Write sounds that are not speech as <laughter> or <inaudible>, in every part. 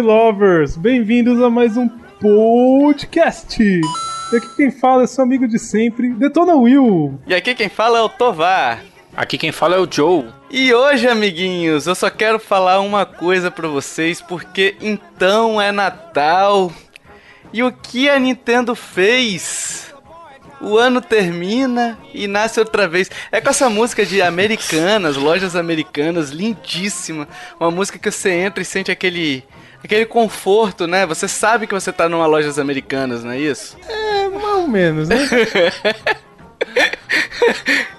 Lovers! Bem-vindos a mais um podcast! E aqui quem fala é seu amigo de sempre, Detona Will! E aqui quem fala é o Tovar. Aqui quem fala é o Joe. E hoje, amiguinhos, eu só quero falar uma coisa pra vocês, porque então é Natal. E o que a Nintendo fez? O ano termina e nasce outra vez. É com essa música de americanas, lojas americanas, lindíssima. Uma música que você entra e sente aquele aquele conforto, né? Você sabe que você tá numa lojas americanas, não é isso? É, mais ou menos, né? <laughs>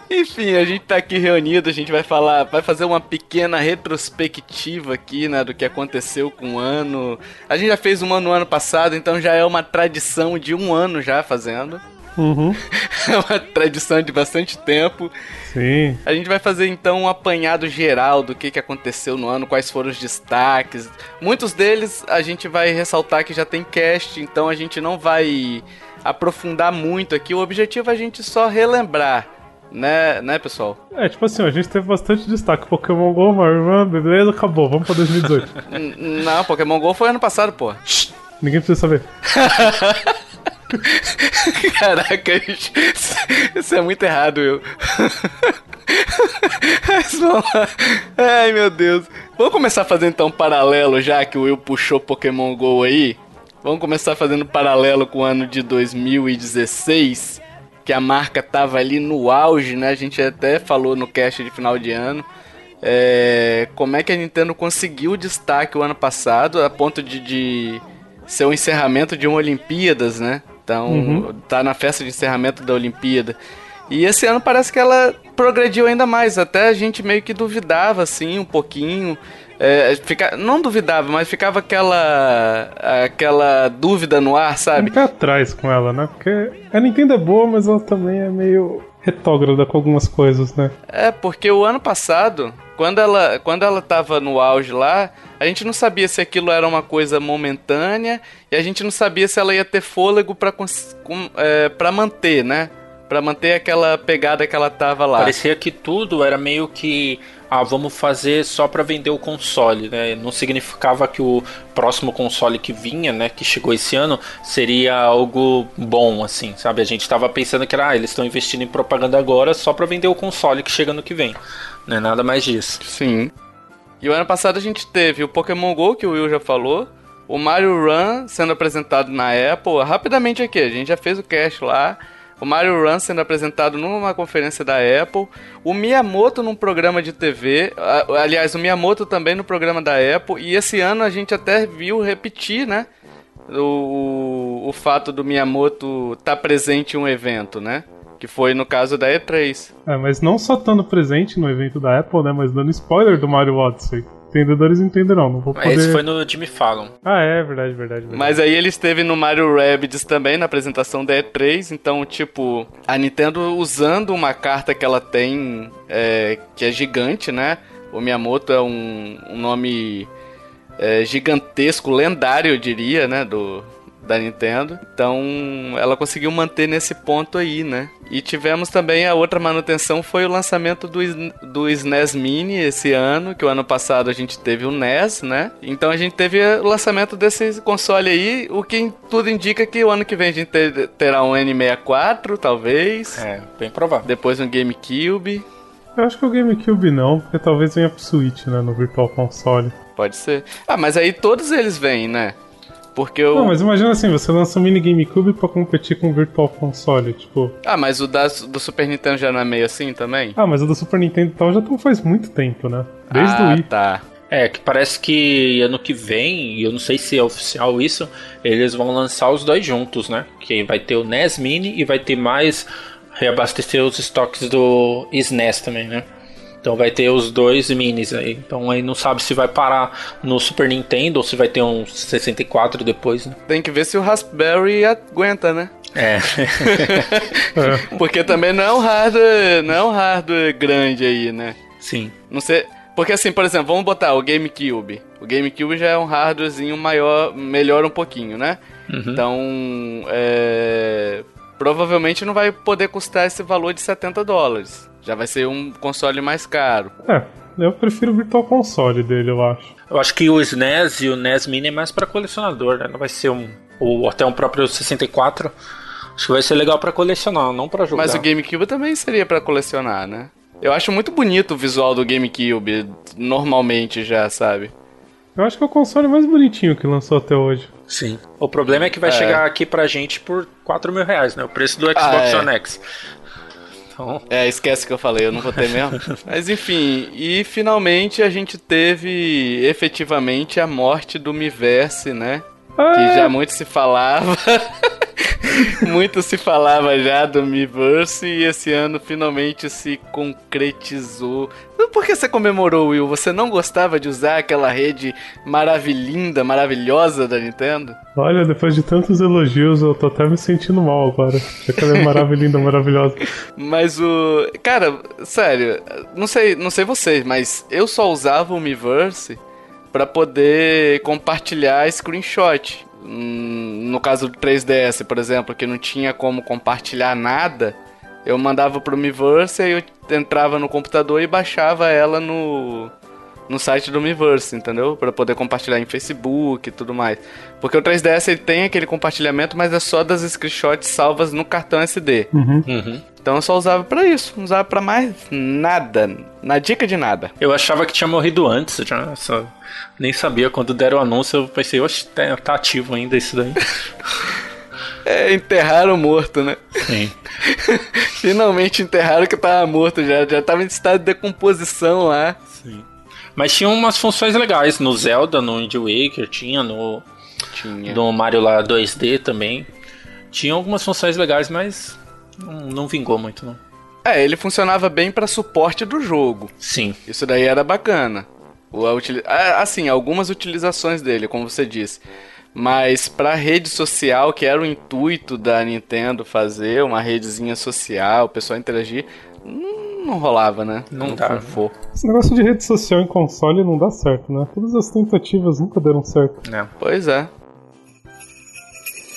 Enfim, a gente tá aqui reunido, a gente vai falar, vai fazer uma pequena retrospectiva aqui, né, do que aconteceu com o ano. A gente já fez uma no ano passado, então já é uma tradição de um ano já fazendo. Uhum. <laughs> É uma tradição de bastante tempo. Sim. A gente vai fazer então um apanhado geral do que, que aconteceu no ano, quais foram os destaques. Muitos deles a gente vai ressaltar que já tem cast, então a gente não vai aprofundar muito aqui. O objetivo é a gente só relembrar. Né, né, pessoal? É, tipo assim, a gente teve bastante destaque. Pokémon GO, Run, beleza, acabou, vamos pra 2018. N- não, Pokémon GO foi ano passado, pô. Ninguém precisa saber. <laughs> <laughs> Caraca, isso é muito errado, vamos <laughs> lá. Ai, meu Deus. Vamos começar fazendo então um paralelo, já que o Will puxou Pokémon GO aí. Vamos começar fazendo paralelo com o ano de 2016, que a marca tava ali no auge, né? A gente até falou no cast de final de ano. É, como é que a Nintendo conseguiu destaque o ano passado, a ponto de, de ser o encerramento de uma Olimpíadas, né? Então, Uhum. tá na festa de encerramento da Olimpíada. E esse ano parece que ela progrediu ainda mais. Até a gente meio que duvidava, assim, um pouquinho. É, fica, não duvidava, mas ficava aquela aquela dúvida no ar, sabe? pé atrás com ela, né? Porque a Nintendo é boa, mas ela também é meio retógrada com algumas coisas, né? É, porque o ano passado, quando ela, quando ela tava no auge lá, a gente não sabia se aquilo era uma coisa momentânea e a gente não sabia se ela ia ter fôlego com- é, pra manter, né? Pra manter aquela pegada que ela tava lá. Parecia que tudo era meio que. Ah, vamos fazer só pra vender o console, né? Não significava que o próximo console que vinha, né, que chegou esse ano, seria algo bom, assim, sabe? A gente tava pensando que era, ah, eles estão investindo em propaganda agora só pra vender o console que chega no que vem. Não é nada mais disso. Sim. E o ano passado a gente teve o Pokémon GO, que o Will já falou, o Mario Run sendo apresentado na Apple. Rapidamente aqui, a gente já fez o cast lá. O Mario Run sendo apresentado numa conferência da Apple. O Miyamoto num programa de TV. Aliás, o Miyamoto também no programa da Apple. E esse ano a gente até viu repetir, né? O, o fato do Miyamoto estar presente em um evento, né? Que foi no caso da E3. É, mas não só estando presente no evento da Apple, né? Mas dando spoiler do Mario Odyssey. Entendedores entenderão, não vou Mas poder... esse foi no Jimmy Fallon. Ah, é, verdade, verdade, verdade. Mas aí ele esteve no Mario Rabbids também, na apresentação da E3, então, tipo, a Nintendo usando uma carta que ela tem, é, que é gigante, né? O Miyamoto é um, um nome é, gigantesco, lendário, eu diria, né? Do, da Nintendo. Então, ela conseguiu manter nesse ponto aí, né? E tivemos também a outra manutenção foi o lançamento do, do SNES Mini esse ano, que o ano passado a gente teve o NES, né? Então a gente teve o lançamento desse console aí, o que tudo indica que o ano que vem a gente ter- terá um N64, talvez. É, bem provável. Depois um GameCube, Eu acho que o GameCube não, porque talvez venha pro Switch, né? No Virtual Console. pode ser. Ah, mas aí todos eles vêm, né? Porque o. Não, mas imagina assim, você lança um mini GameCube pra competir com o Virtual Console, tipo... Ah, mas o da, do Super Nintendo já não é meio assim também? Ah, mas o do Super Nintendo e tal já tão faz muito tempo, né? Desde ah, o Wii. tá. É, que parece que ano que vem, e eu não sei se é oficial isso, eles vão lançar os dois juntos, né? Que vai ter o NES Mini e vai ter mais reabastecer os estoques do SNES também, né? Então vai ter os dois minis aí. Então aí não sabe se vai parar no Super Nintendo ou se vai ter um 64 depois, né? Tem que ver se o Raspberry aguenta, né? É. <laughs> <laughs> Porque também não é um hardware, não é um hardware grande aí, né? Sim. Não sei. Porque assim, por exemplo, vamos botar o GameCube. O GameCube já é um hardwarezinho maior, melhor um pouquinho, né? Então, é, provavelmente não vai poder custar esse valor de 70 dólares. Já vai ser um console mais caro. É, Eu prefiro o Virtual Console dele, eu acho. Eu acho que o SNES e o NES Mini é mais pra colecionador, né? Não vai ser um. Ou até um próprio 64. Acho que vai ser legal pra colecionar, não pra jogar. Mas o GameCube também seria pra colecionar, né? Eu acho muito bonito o visual do GameCube, normalmente já, sabe? Eu acho que é o console mais bonitinho que lançou até hoje. Sim. O problema é que vai É. chegar aqui pra gente por 4 mil reais, né? O preço do Xbox Ah, é. One X. Então, É, esquece que eu falei, eu não vou ter mesmo. <laughs> Mas enfim, e finalmente a gente teve efetivamente a morte do Miiverse, né? Que já muito se falava. <laughs> <laughs> muito se falava já do Miiverse e esse ano finalmente se concretizou. Por que você comemorou, Will? Você não gostava de usar aquela rede maravilhinda, maravilhosa da Nintendo? Olha, depois de tantos elogios, eu tô até me sentindo mal agora. Aquela é maravilhosa, <laughs> maravilhosa. Mas o. Cara, sério, não sei, não sei vocês, mas eu só usava o Miiverse pra poder compartilhar screenshot. Hum, No caso do 3DS, por exemplo, que não tinha como compartilhar nada, eu mandava pro Miiverse e eu entrava no computador e baixava ela no no site do Miiverse, entendeu? Pra poder compartilhar em Facebook e tudo mais. Porque o 3DS ele tem aquele compartilhamento, mas é só das screenshots salvas no cartão SD. uhum. Então eu só usava pra isso, não usava pra mais nada. Na dica de nada. Eu achava que tinha morrido antes, já só nem sabia. Quando deram o anúncio, eu pensei, oxe, tá, tá ativo ainda isso daí. <laughs> É, enterraram morto, né? Sim. <laughs> Finalmente enterraram que tava morto já, já tava em estado de decomposição lá. Sim. Mas tinha umas funções legais no Zelda, no Wind Waker, tinha no, Tinha. no Mario lá 2D também. Tinha algumas funções legais, mas não, não vingou muito, não. É, ele funcionava bem pra suporte do jogo. Sim. Isso daí era bacana. O, utili- assim, algumas utilizações dele, como você disse. Mas pra rede social, que era o intuito da Nintendo fazer, uma redezinha social, o pessoal interagir, não, não rolava, né? Não dá. for. Esse negócio de rede social em console não dá certo, né? Todas as tentativas nunca deram certo. Né? Pois é.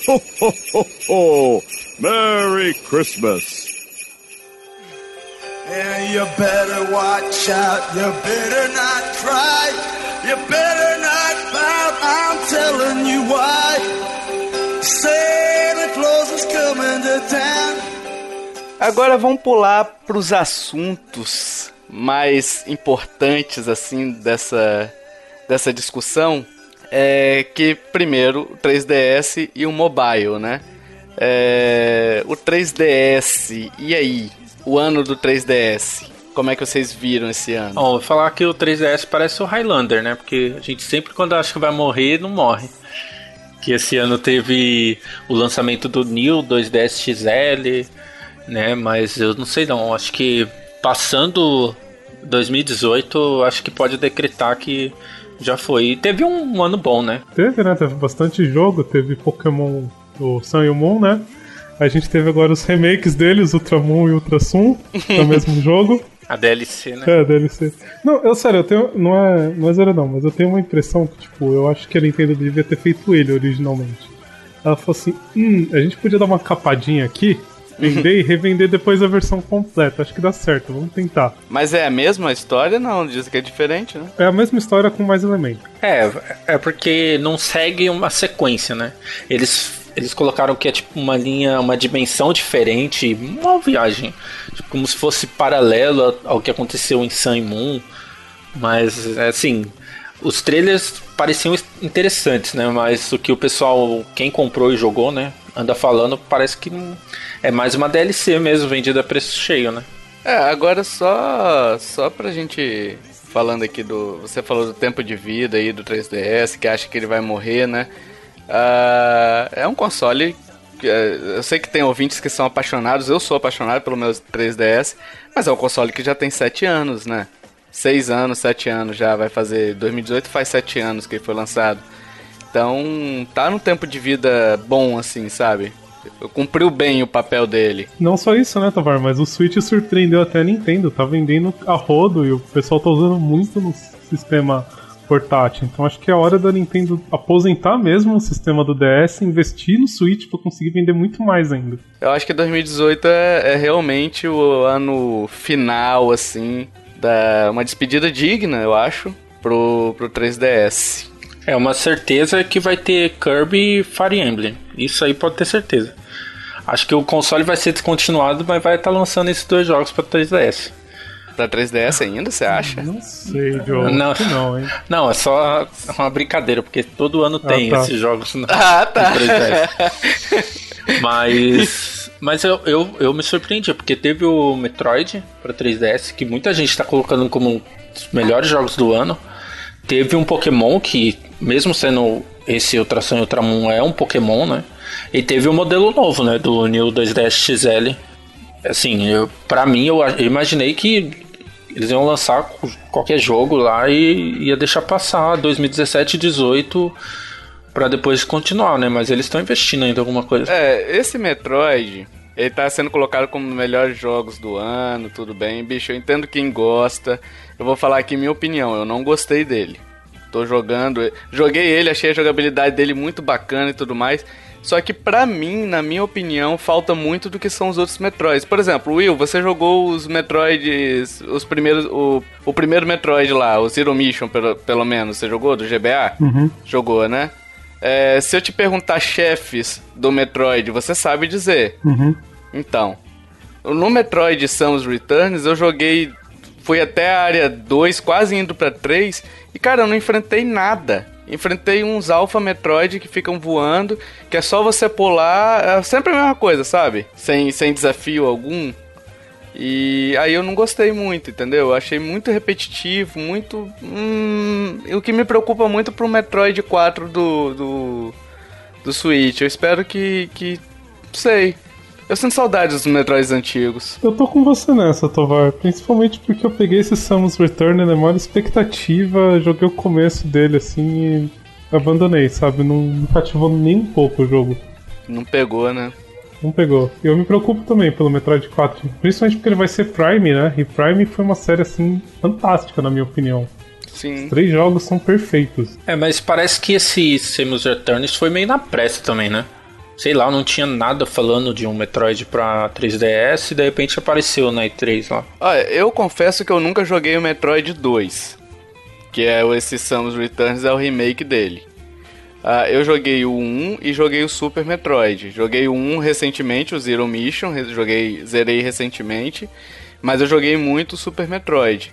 Ho, ho, ho, ho! Merry Christmas! And you better watch out, you better not cry, you better not pout, I'm telling you why. Santa Claus is coming to town. Agora vamos pular pros assuntos mais importantes, assim, dessa, dessa discussão. É que, primeiro, o 3DS e o mobile, né? É, o 3DS, e aí? O ano do 3DS? Como é que vocês viram esse ano? Bom, vou falar que o 3DS parece o Highlander, né? Porque a gente sempre quando acha que vai morrer, não morre. Que esse ano teve o lançamento do New 2DS XL, né? Mas eu não sei não, acho que passando 2018, acho que pode decretar que já foi. Teve um ano bom, né? Teve, né? Teve bastante jogo, teve Pokémon, o Sun e o Moon, né? A gente teve agora os remakes deles, Ultramon e Ultrasun, no mesmo <laughs> jogo. A DLC, né? É, DLC. Não, eu sério, eu tenho. Não é, não é zero não, mas eu tenho uma impressão que, tipo, eu acho que a Nintendo devia ter feito ele originalmente. Ela falou assim: hum, a gente podia dar uma capadinha aqui, vender e revender depois a versão completa. Acho que dá certo, vamos tentar. Mas é a mesma história? Não, diz que é diferente, né? É a mesma história com mais elementos. É, é porque não segue uma sequência, né? Eles, eles colocaram que é tipo uma linha, uma dimensão diferente, uma viagem. Tipo, como se fosse paralelo ao que aconteceu em Sun e Moon. Mas, assim, os trailers pareciam interessantes, né? Mas o que o pessoal, quem comprou e jogou, né? Anda falando, parece que não- é mais uma DLC mesmo, vendida a preço cheio, né? É, agora só só pra gente falando aqui do, você falou do tempo de vida aí do 3DS, que acha que ele vai morrer, né? Ah, é um console é, eu sei que tem ouvintes que são apaixonados, eu sou apaixonado pelo meu 3DS, mas é um console que já tem 7 anos, né? 6 anos, 7 anos já, vai fazer 2018 faz 7 anos que ele foi lançado. Então, tá num tempo de vida bom assim, sabe? Cumpriu bem o papel dele. Não só isso, né, Tavar? Mas o Switch surpreendeu até a Nintendo. Tá vendendo a rodo e o pessoal tá usando muito no sistema portátil. Então acho que é hora da Nintendo aposentar mesmo o sistema do DS, investir no Switch pra conseguir vender muito mais ainda. Eu acho que 2018 é, é realmente o ano final, assim, Da, uma despedida digna, eu acho, pro, pro 3DS. É uma certeza que vai ter Kirby e Fire Emblem. Isso aí pode ter certeza. Acho que o console vai ser descontinuado, mas vai estar lançando esses dois jogos para 3DS. Pra 3DS ainda, você acha? Não sei, Joe. Não. Não, hein? Não, é só uma brincadeira, porque todo ano tem tá. esses jogos no, <laughs> Ah, tá. no 3DS. <laughs> Mas. Mas eu, eu, eu me surpreendi, porque teve o Metroid pra 3DS, que muita gente tá colocando como um dos melhores jogos do ano. Teve um Pokémon que, mesmo sendo esse Ultrason e Ultramon é um Pokémon, né? E teve o modelo novo, né? Do New 2DS XL. Assim, eu, pra mim, eu, imaginei que eles iam lançar qualquer jogo lá e ia deixar passar 2017 e 18 pra depois continuar, né? Mas eles estão investindo ainda em alguma coisa. É, esse Metroid, ele tá sendo colocado como um dos melhores jogos do ano, tudo bem. Bicho, eu entendo quem gosta. Eu vou falar aqui minha opinião, eu não gostei dele. Tô jogando, joguei ele, achei a jogabilidade dele muito bacana e tudo mais. Só que pra mim, na minha opinião, falta muito do que são os outros Metroids. Por exemplo, Will, você jogou os Metroids, os primeiros, o, o primeiro Metroid lá, o Zero Mission, pelo, pelo menos, você jogou do GBA? Jogou, né? É, se eu te perguntar chefes do Metroid, você sabe dizer. Uhum. Então, no Metroid Samus Returns eu joguei, fui até a área 2, quase indo pra 3, e cara, eu não enfrentei nada. Enfrentei uns Alpha Metroid que ficam voando, que é só você pular, é sempre a mesma coisa, sabe? Sem, sem desafio algum. E aí eu não gostei muito, entendeu? Eu achei muito repetitivo, muito. Hum, o que me preocupa muito pro Metroid 4 do, do, do Switch. Eu espero que. que. sei. Eu sinto saudades dos Metroids antigos. Eu tô com você nessa, Tovar. Principalmente porque eu peguei esse Samus Return na maior expectativa, joguei o começo dele assim e abandonei, sabe? Não me cativou nem um pouco o jogo. Não pegou, né? Não pegou. Eu me preocupo também pelo Metroid 4, principalmente porque ele vai ser Prime, né? E Prime foi uma série assim fantástica, na minha opinião. Sim. Os três jogos são perfeitos. É, mas parece que esse Samus Returns foi meio na pressa também, né? Sei lá, não tinha nada falando de um Metroid pra 3DS e de repente apareceu na E3 lá. Olha, eu confesso que eu nunca joguei o Metroid 2. Que é esse Samus Returns, é o remake dele. Ah, eu joguei o 1 e joguei o Super Metroid. Joguei o 1 recentemente, o Zero Mission, joguei, zerei recentemente. Mas eu joguei muito o Super Metroid.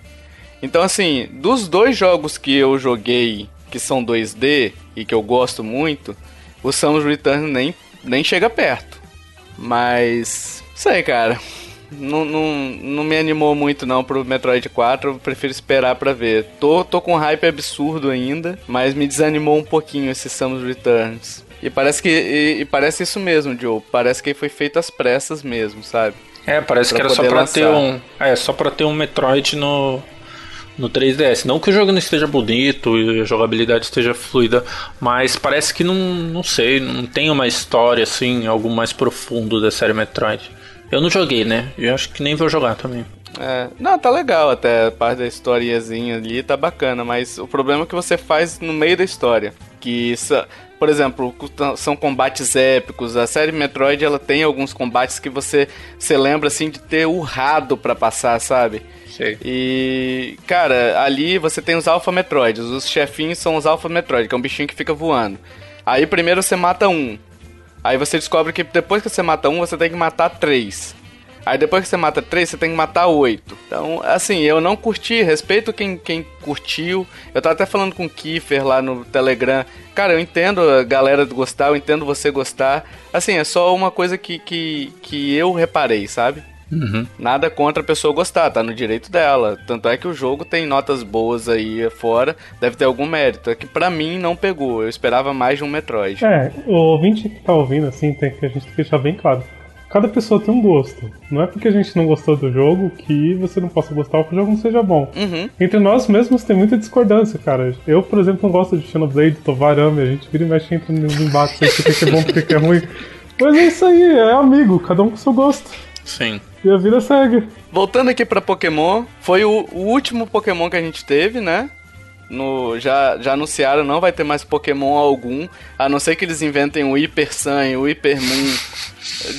Então, assim, dos dois jogos que eu joguei que são 2D e que eu gosto muito, o Samus Returns nem, nem chega perto. Mas. Sei, cara. Não, não, não me animou muito não pro Metroid 4, eu prefiro esperar pra ver. Tô, tô com hype absurdo ainda, mas me desanimou um pouquinho esse Samus Returns. E parece que e, e parece isso mesmo, Joe. Parece que foi feito às pressas mesmo, sabe? É, parece Pra que era só pra lançar. ter um. É, só pra ter um Metroid no. No 3DS. Não que o jogo não esteja bonito e a jogabilidade esteja fluida, mas parece que não, não sei, não tem uma história assim, algo mais profundo da série Metroid. Eu não joguei, né? Eu acho que nem vou jogar também. É, não, tá legal até, a parte da historiazinha ali tá bacana, mas o problema é que você faz no meio da história. Que, sa- por exemplo, são combates épicos. A série Metroid ela tem alguns combates que você se lembra assim de ter urrado pra passar, sabe? Sei. E, cara, ali você tem os Alpha Metroids. Os chefinhos são os Alpha Metroid, que é um bichinho que fica voando. Aí primeiro você mata um. Aí você descobre que depois que você mata um, você tem que matar três. Aí depois que você mata três, você tem que matar oito. Então, assim, eu não curti, respeito quem, quem curtiu. Eu tava até falando com o Kiefer lá no Telegram. Cara, eu entendo a galera gostar, eu entendo você gostar. Assim, é só uma coisa que, que, que eu reparei, sabe? Nada contra a pessoa gostar, tá no direito dela. Tanto é que o jogo tem notas boas aí fora, deve ter algum mérito. É que pra mim não pegou, eu esperava mais de um Metroid. É, o ouvinte que tá ouvindo, assim, tem que a gente tem que deixar bem claro. Cada pessoa tem um gosto. Não é porque a gente não gostou do jogo que você não possa gostar ou que o jogo não seja bom. Uhum. Entre nós mesmos tem muita discordância, cara. Eu, por exemplo, não gosto de Xenoblade, Tovar ama, a gente vira e mexe entre nos embates o que é bom, o que é ruim. <laughs> Mas é isso aí, é amigo, cada um com seu gosto. Sim. E a vida segue. Voltando aqui pra Pokémon, foi o, o último Pokémon que a gente teve, né? no, já, já anunciaram, não vai ter mais Pokémon algum, a não ser que eles inventem o Hyper Sun e o Hyper Moon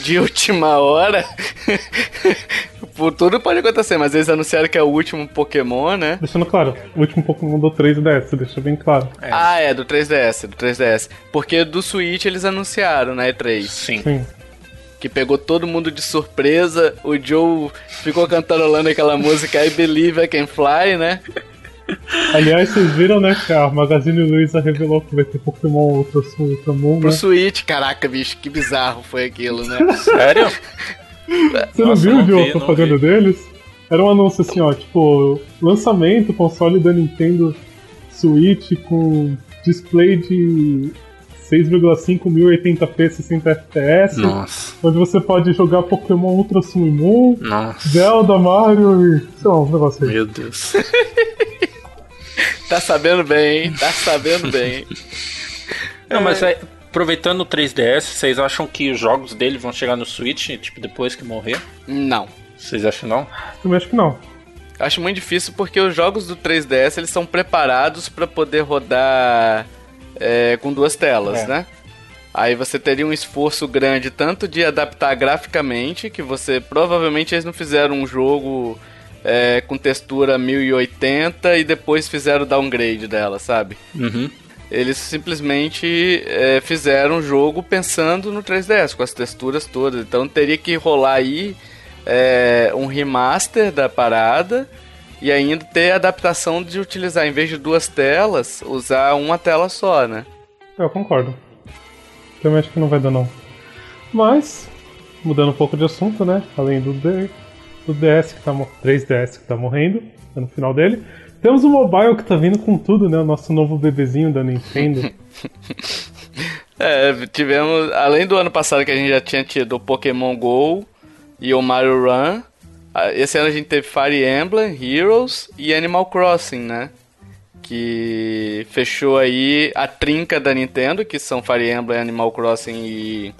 de <laughs> última hora. <laughs> Por tudo pode acontecer, mas eles anunciaram que é o último Pokémon, né? Deixando claro, o último Pokémon do 3DS, deixa bem claro. É. Ah, é, do 3DS, do 3DS. Porque do Switch eles anunciaram na E3. Sim. Sim. Que pegou todo mundo de surpresa. O Joe ficou cantarolando aquela música I Believe I Can Fly, né? Aliás, vocês viram, né, que a Magazine Luiza revelou que vai ter Pokémon Ultra Ultra Moon, Pro né? Switch, caraca, bicho, que bizarro foi aquilo, né? <laughs> Sério? Você não viu, Joe, a propaganda deles? Era um anúncio assim, ó, tipo, lançamento, console da Nintendo Switch com display de 6,5 1080p 60 FPS. Nossa. Onde você pode jogar Pokémon Ultra Sun e Moon, Nossa. Zelda, Mario e. sei lá, um negócio aí. Meu Deus. <laughs> Tá sabendo bem, hein? Tá sabendo bem. <laughs> Não, mas é, aproveitando o 3DS, vocês acham que os jogos dele vão chegar no Switch, tipo, depois que morrer? Não. Vocês acham não? Também acho que não. Acho muito difícil porque os jogos do 3DS eles são preparados para poder rodar é, com duas telas, É. né? Aí você teria um esforço grande tanto de adaptar graficamente, que você provavelmente eles não fizeram um jogo é, com textura 1080 e depois fizeram o downgrade dela, sabe? Uhum. Eles simplesmente é, fizeram o jogo pensando no 3DS, com as texturas todas. Então teria que rolar aí é, um remaster da parada e ainda ter a adaptação de utilizar, em vez de duas telas, usar uma tela só, né? Eu concordo. Também acho que não vai dar não. Mas, mudando um pouco de assunto, né? Além do, D, do DS que tá mo- 3DS que tá morrendo, tá no final dele. Temos o mobile que tá vindo com tudo, né? O nosso novo bebezinho da Nintendo. <laughs> É, tivemos, além do ano passado que a gente já tinha tido o Pokémon GO e o Mario Run, esse ano a gente teve Fire Emblem, Heroes e Animal Crossing, né? Que fechou aí a trinca da Nintendo, que são Fire Emblem, Animal Crossing e,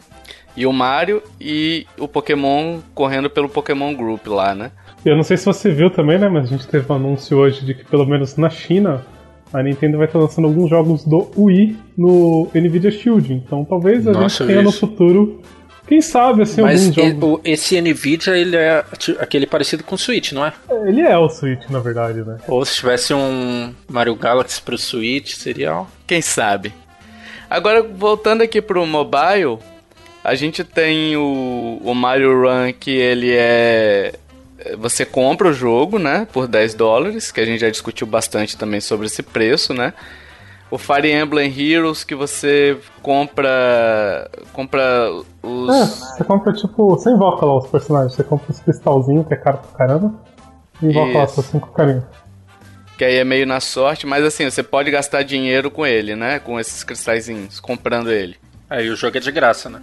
e o Mario, e o Pokémon correndo pelo Pokémon Group lá, né? Eu não sei se você viu também, né? Mas a gente teve um anúncio hoje de que, pelo menos na China, a Nintendo vai estar lançando alguns jogos do Wii no Nvidia Shield. Então talvez a Nossa, gente eu tenha vi no isso. futuro, quem sabe, assim, Mas alguns e- jogos. o- esse Nvidia, ele é aquele parecido com o Switch, não é? Ele é o Switch, na verdade, né? Ou se tivesse um Mario Galaxy pro Switch, seria... Quem sabe? Agora, voltando aqui pro mobile, a gente tem o, o Mario Run que ele é. Você compra o jogo, né? Por 10 dólares, que a gente já discutiu bastante também sobre esse preço, né? O Fire Emblem Heroes que você compra. compra os. É, você compra tipo. Você invoca lá os personagens, você compra os cristalzinhos, que é caro pra caramba. E invoca lá Isso. seus cinco carinhos. Que aí é meio na sorte, mas assim, você pode gastar dinheiro com ele, né? Com esses cristalzinhos, comprando ele. Aí o jogo é de graça, né?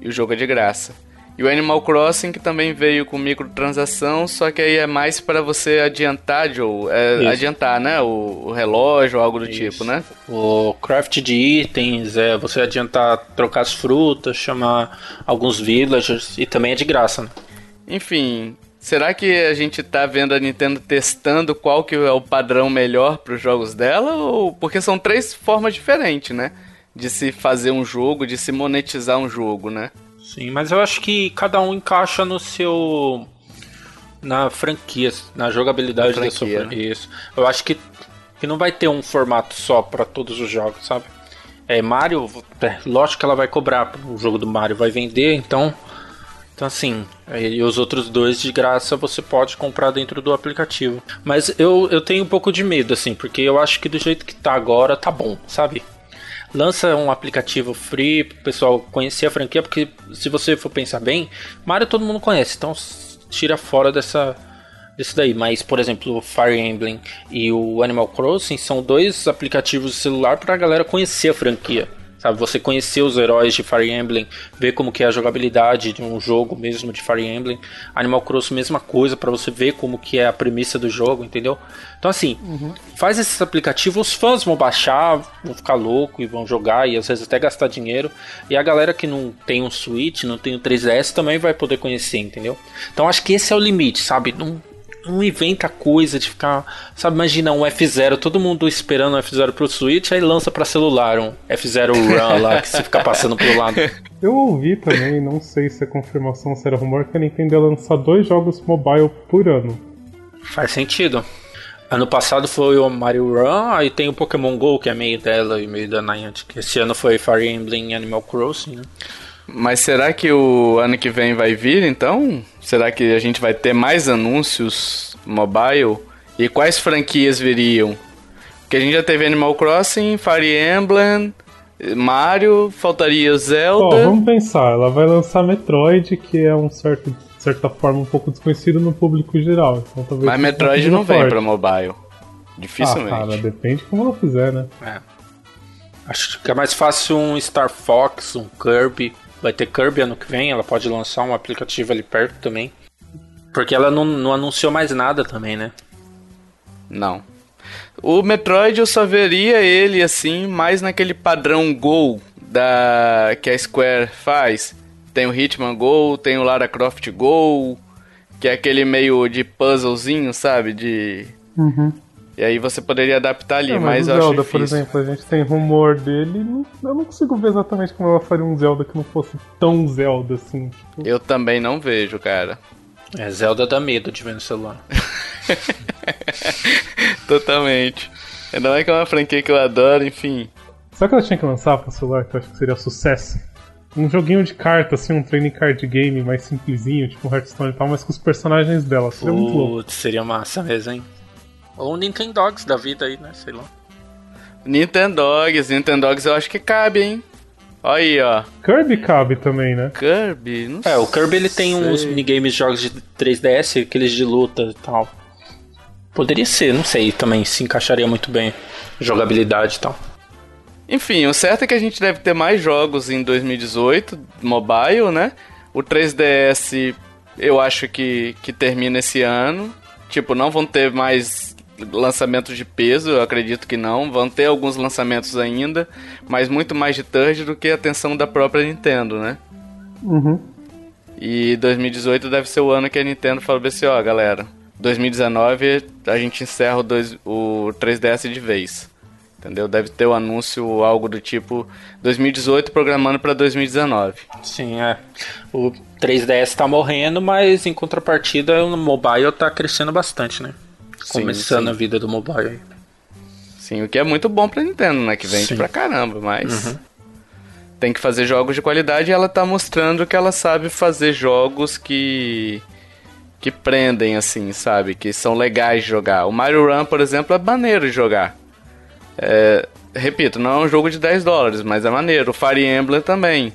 E o jogo é de graça. E o Animal Crossing que também veio com microtransação, só que aí é mais para você adiantar, Joe. É, adiantar, né? O, o relógio ou algo do Isso. tipo, né? O craft de itens, é você adiantar trocar as frutas, chamar alguns villagers e também é de graça, né? Enfim, será que a gente tá vendo a Nintendo testando qual que é o padrão melhor para os jogos dela? Ou porque são três formas diferentes, né? De se fazer um jogo, de se monetizar um jogo, né? Sim, mas eu acho que cada um encaixa no seu. na franquia, na jogabilidade Na da sua franquia, franquia. Isso. Eu acho que, que não vai ter um formato só pra todos os jogos, sabe? É, Mario, é, lógico que ela vai cobrar, o jogo do Mario vai vender, então. Então assim, e os outros dois de graça você pode comprar dentro do aplicativo. Mas eu, eu tenho um pouco de medo, assim, porque eu acho que do jeito que tá agora tá bom, sabe? Lança um aplicativo free pro pessoal conhecer a franquia, porque se você for pensar bem, Mario todo mundo conhece, então tira fora dessa desse daí. Mas, por exemplo, o Fire Emblem e o Animal Crossing são dois aplicativos de celular pra galera conhecer a franquia. Sabe, você conhecer os heróis de Fire Emblem, ver como que é a jogabilidade de um jogo mesmo de Fire Emblem. Animal Crossing, mesma coisa, pra você ver como que é a premissa do jogo, entendeu? Então assim, faz esses aplicativos, os fãs vão baixar, vão ficar louco e vão jogar e às vezes até gastar dinheiro. E a galera que não tem um Switch, não tem um 3DS também vai poder conhecer, entendeu? Então acho que esse é o limite, sabe? Não, não inventa coisa de ficar. Sabe, imagina um F0, todo mundo esperando o F0 pro Switch, aí lança pra celular um F0 Run lá, que você fica passando pro lado. <laughs> Eu ouvi também, não sei se é confirmação ou se era rumor, que a Nintendo ia lançar dois jogos mobile por ano. Faz sentido. Ano passado foi o Mario Run, aí tem o Pokémon GO, que é meio dela e meio da Niantic. Esse ano foi Fire Emblem e Animal Crossing, né? Mas será que o ano que vem vai vir então? Será que a gente vai ter mais anúncios mobile? E quais franquias viriam? Porque a gente já teve Animal Crossing, Fire Emblem, Mario, faltaria Zelda. Ó, vamos pensar, ela vai lançar Metroid, que é um certo, de certa forma um pouco desconhecido no público geral. Então, talvez Mas Metroid não vem pra mobile. Ah, Dificilmente. cara, depende como ela fizer, né? É. Acho que é mais fácil um Star Fox, um Kirby. Vai ter Kirby ano que vem, ela pode lançar um aplicativo ali perto também. Porque ela não, não anunciou mais nada também, né? Não. O Metroid eu só veria ele assim, mais naquele padrão Go da que a Square faz. Tem o Hitman Go, tem o Lara Croft Go, que é aquele meio de puzzlezinho, sabe? De E aí você poderia adaptar ali, É, mas o eu acho Zelda, por difícil. exemplo, a gente tem rumor dele. não- Eu não consigo ver exatamente como ela faria um Zelda que não fosse tão Zelda assim. Tipo, Eu também não vejo, cara. É, Zelda dá medo de ver no celular. <laughs> Totalmente. Ainda mais que é uma franquia que eu adoro, enfim. Sabe o que ela tinha que lançar pra celular que eu acho que seria sucesso? Um joguinho de carta, assim, um training card game mais simplesinho, tipo um Hearthstone e tal, mas com os personagens dela. Seria muito louco. Putz, seria massa mesmo, hein? Ou um Nintendogs da vida aí, né? Sei lá. Nintendogs, Nintendogs eu acho que cabe, hein? Olha aí, ó. Kirby cabe também, né? Kirby, não É, o Kirby ele tem sei. uns minigames de jogos de 3DS, aqueles de luta e tal. Poderia ser, não sei, também se encaixaria muito bem. Jogabilidade e tal. Enfim, o certo é que a gente deve ter mais jogos em 2018, mobile, né? O 3DS eu acho que, que termina esse ano. Tipo, não vão ter mais lançamentos de peso, eu acredito que não. Vão ter alguns lançamentos ainda, mas muito mais de third do que a atenção da própria Nintendo, né? Uhum. E 2018 deve ser o ano que a Nintendo falou assim, ó, galera, 2019 a gente encerra o, dois, o 3DS de vez. Entendeu? Deve ter o anúncio, algo do tipo 2018 programando pra 2019. Sim, é. O 3DS tá morrendo, mas em contrapartida o mobile tá crescendo bastante, né? Sim, Começando sim. a vida do mobile. Sim, o que é muito bom pra Nintendo, né? Que vende Sim. pra caramba, mas tem que fazer jogos de qualidade e ela tá mostrando que ela sabe fazer jogos que que prendem assim, sabe? Que são legais de jogar. O Mario Run, por exemplo, é maneiro de jogar. É, repito, não é um jogo de 10 dólares, mas é maneiro. O Fire Emblem também.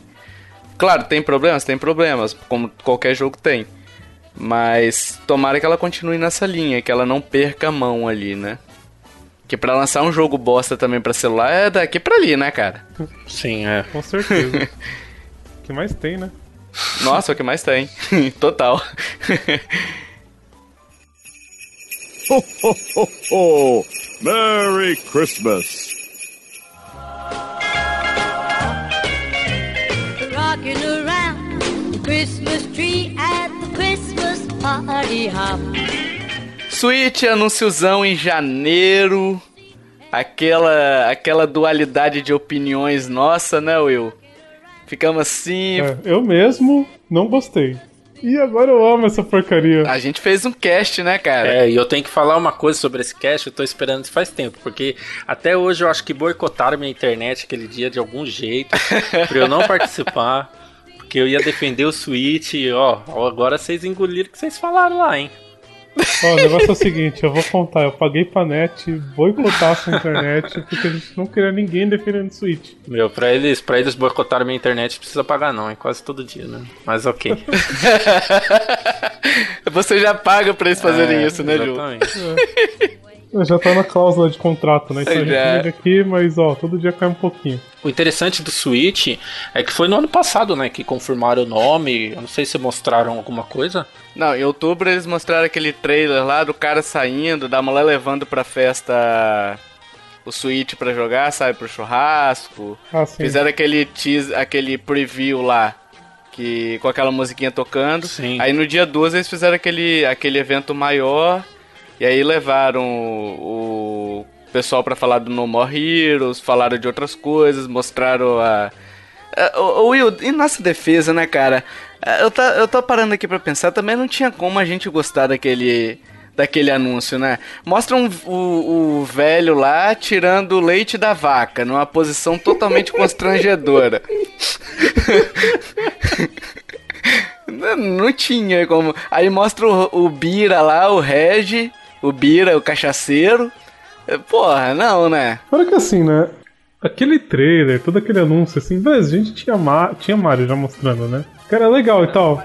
Claro, tem problemas? Tem problemas, como qualquer jogo tem. Mas tomara que ela continue nessa linha, que ela não perca a mão ali, né? Que pra lançar um jogo bosta também pra celular é daqui pra ali, né, cara? Sim, é. Com certeza. <laughs> o que mais tem, né? Nossa, é o que mais tem. <laughs> Total. Ho, ho, ho, ho! Merry Christmas! Rocking around the Christmas tree at the Christmas party hop. Switch anunciozão em janeiro. Aquela, aquela dualidade de opiniões nossa, né, Will? Ficamos assim. É, eu mesmo não gostei. E agora eu amo essa porcaria. A gente fez um cast, né, cara? É, e eu tenho que falar uma coisa sobre esse cast, eu tô esperando isso faz tempo, porque até hoje eu acho que boicotaram minha internet aquele dia de algum jeito, pra eu não <laughs> participar, porque eu ia defender o Switch e ó, agora vocês engoliram o que vocês falaram lá, hein? Ó, o negócio é o seguinte, eu vou contar, eu paguei pra net boicotar essa internet porque a gente não queria ninguém defendendo Switch. Meu, pra eles, pra eles boicotarem minha internet precisa pagar não, é quase todo dia, né? Mas ok. <laughs> Você já paga pra eles fazerem É, isso, né, Ju? Exatamente. <laughs> Já tá na cláusula de contrato, né? Então a gente liga aqui, mas ó, todo dia cai um pouquinho. O interessante do Switch é que foi no ano passado, né, que confirmaram o nome, eu não sei se mostraram alguma coisa. Não, em outubro eles mostraram aquele trailer lá do cara saindo, da mulher levando pra festa o Switch pra jogar, sabe, pro churrasco. Ah, sim. Fizeram aquele tease, aquele preview lá. Que, com aquela musiquinha tocando. Sim. Aí no dia 12 eles fizeram aquele, aquele evento maior. E aí levaram o, o pessoal pra falar do No More Heroes, falaram de outras coisas, mostraram a. Ô, Will, em nossa defesa, né, cara? Eu, tá, eu tô parando aqui pra pensar, também não tinha como a gente gostar daquele. Daquele anúncio, né? Mostra um- o, o velho lá tirando o leite da vaca, numa posição totalmente constrangedora. <laughs> Não, não tinha como. Aí mostra o, o Bira lá, o Regi, o Bira, o cachaceiro. É, Porra, não, né? Fora que assim, né? Aquele trailer, todo aquele anúncio, assim, beleza, a gente tinha, Ma tinha Mario já mostrando, né? Era legal e tal.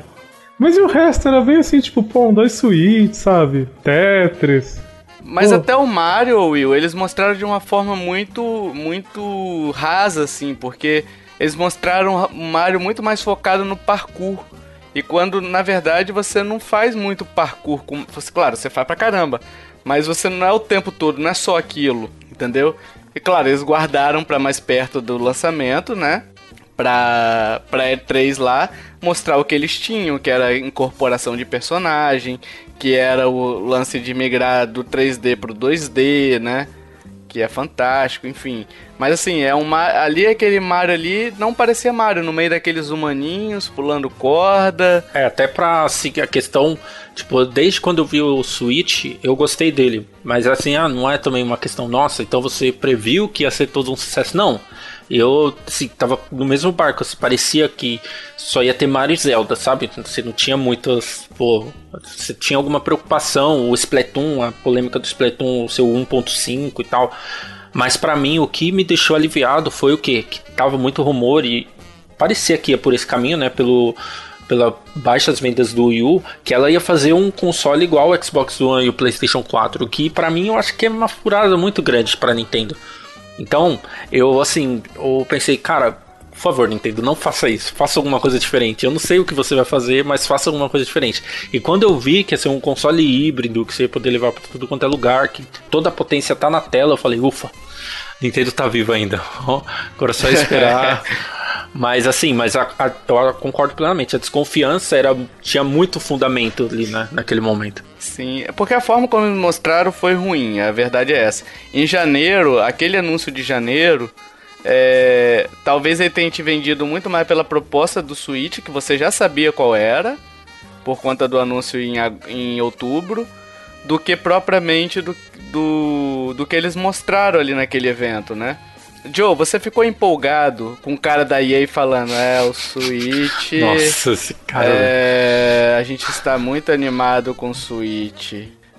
Mas e o resto era bem assim, tipo, pô, um dois Switch, sabe? Tetris. Mas Pô. até o Mario, Will, eles mostraram de uma forma muito, muito rasa, assim, porque eles mostraram o Mario muito mais focado no parkour. E quando, na verdade, você não faz muito parkour. Com... você- Claro, você faz pra caramba. Mas você não é o tempo todo, não é só aquilo, entendeu? E claro, eles guardaram pra mais perto do lançamento, né? Pra, pra E3 lá mostrar o que eles tinham, que era incorporação de personagem, que era o lance de migrar do 3D pro 2D, né? Que é fantástico, enfim. Mas assim, é um ali aquele Mario ali não parecia Mario, no meio daqueles humaninhos pulando corda. É, até pra seguir a questão, tipo, desde quando eu vi o Switch, eu gostei dele. Mas assim, ah, não é também uma questão, nossa, então você previu que ia ser todo um sucesso. Não. Eu, assim, tava no mesmo barco, assim, parecia que só ia ter Mario e Zelda, sabe? Você não tinha muitas, pô, você tinha alguma preocupação, o Splatoon, a polêmica do Splatoon, o seu 1.5 e tal. Mas pra mim, o que me deixou aliviado foi o quê? Que tava muito rumor e parecia que ia por esse caminho, né? Pelo, pela baixas vendas do Wii U, que ela ia fazer um console igual ao Xbox One e o PlayStation 4, que pra mim eu acho que é uma furada muito grande pra Nintendo. Então, eu assim, eu pensei, cara, por favor, Nintendo, não faça isso, faça alguma coisa diferente. Eu não sei o que você vai fazer, mas faça alguma coisa diferente. E quando eu vi que ia ser um console híbrido, que você ia poder levar pra tudo quanto é lugar, que toda a potência tá na tela, eu falei, ufa, Nintendo tá vivo ainda. <laughs> Agora é só esperar. <laughs> mas assim, mas a- a- eu concordo plenamente. A desconfiança era, tinha muito fundamento ali né, naquele momento. Sim, porque a forma como eles mostraram foi ruim, a verdade é essa. Em janeiro, aquele anúncio de janeiro, é, talvez ele tenha te vendido muito mais pela proposta do Switch, que você já sabia qual era, por conta do anúncio em, em outubro, do que propriamente do, do, do que eles mostraram ali naquele evento, né? Joe, você ficou empolgado com o cara da EA falando, é, o Switch... Nossa, esse cara. É, a gente está muito animado com o Switch.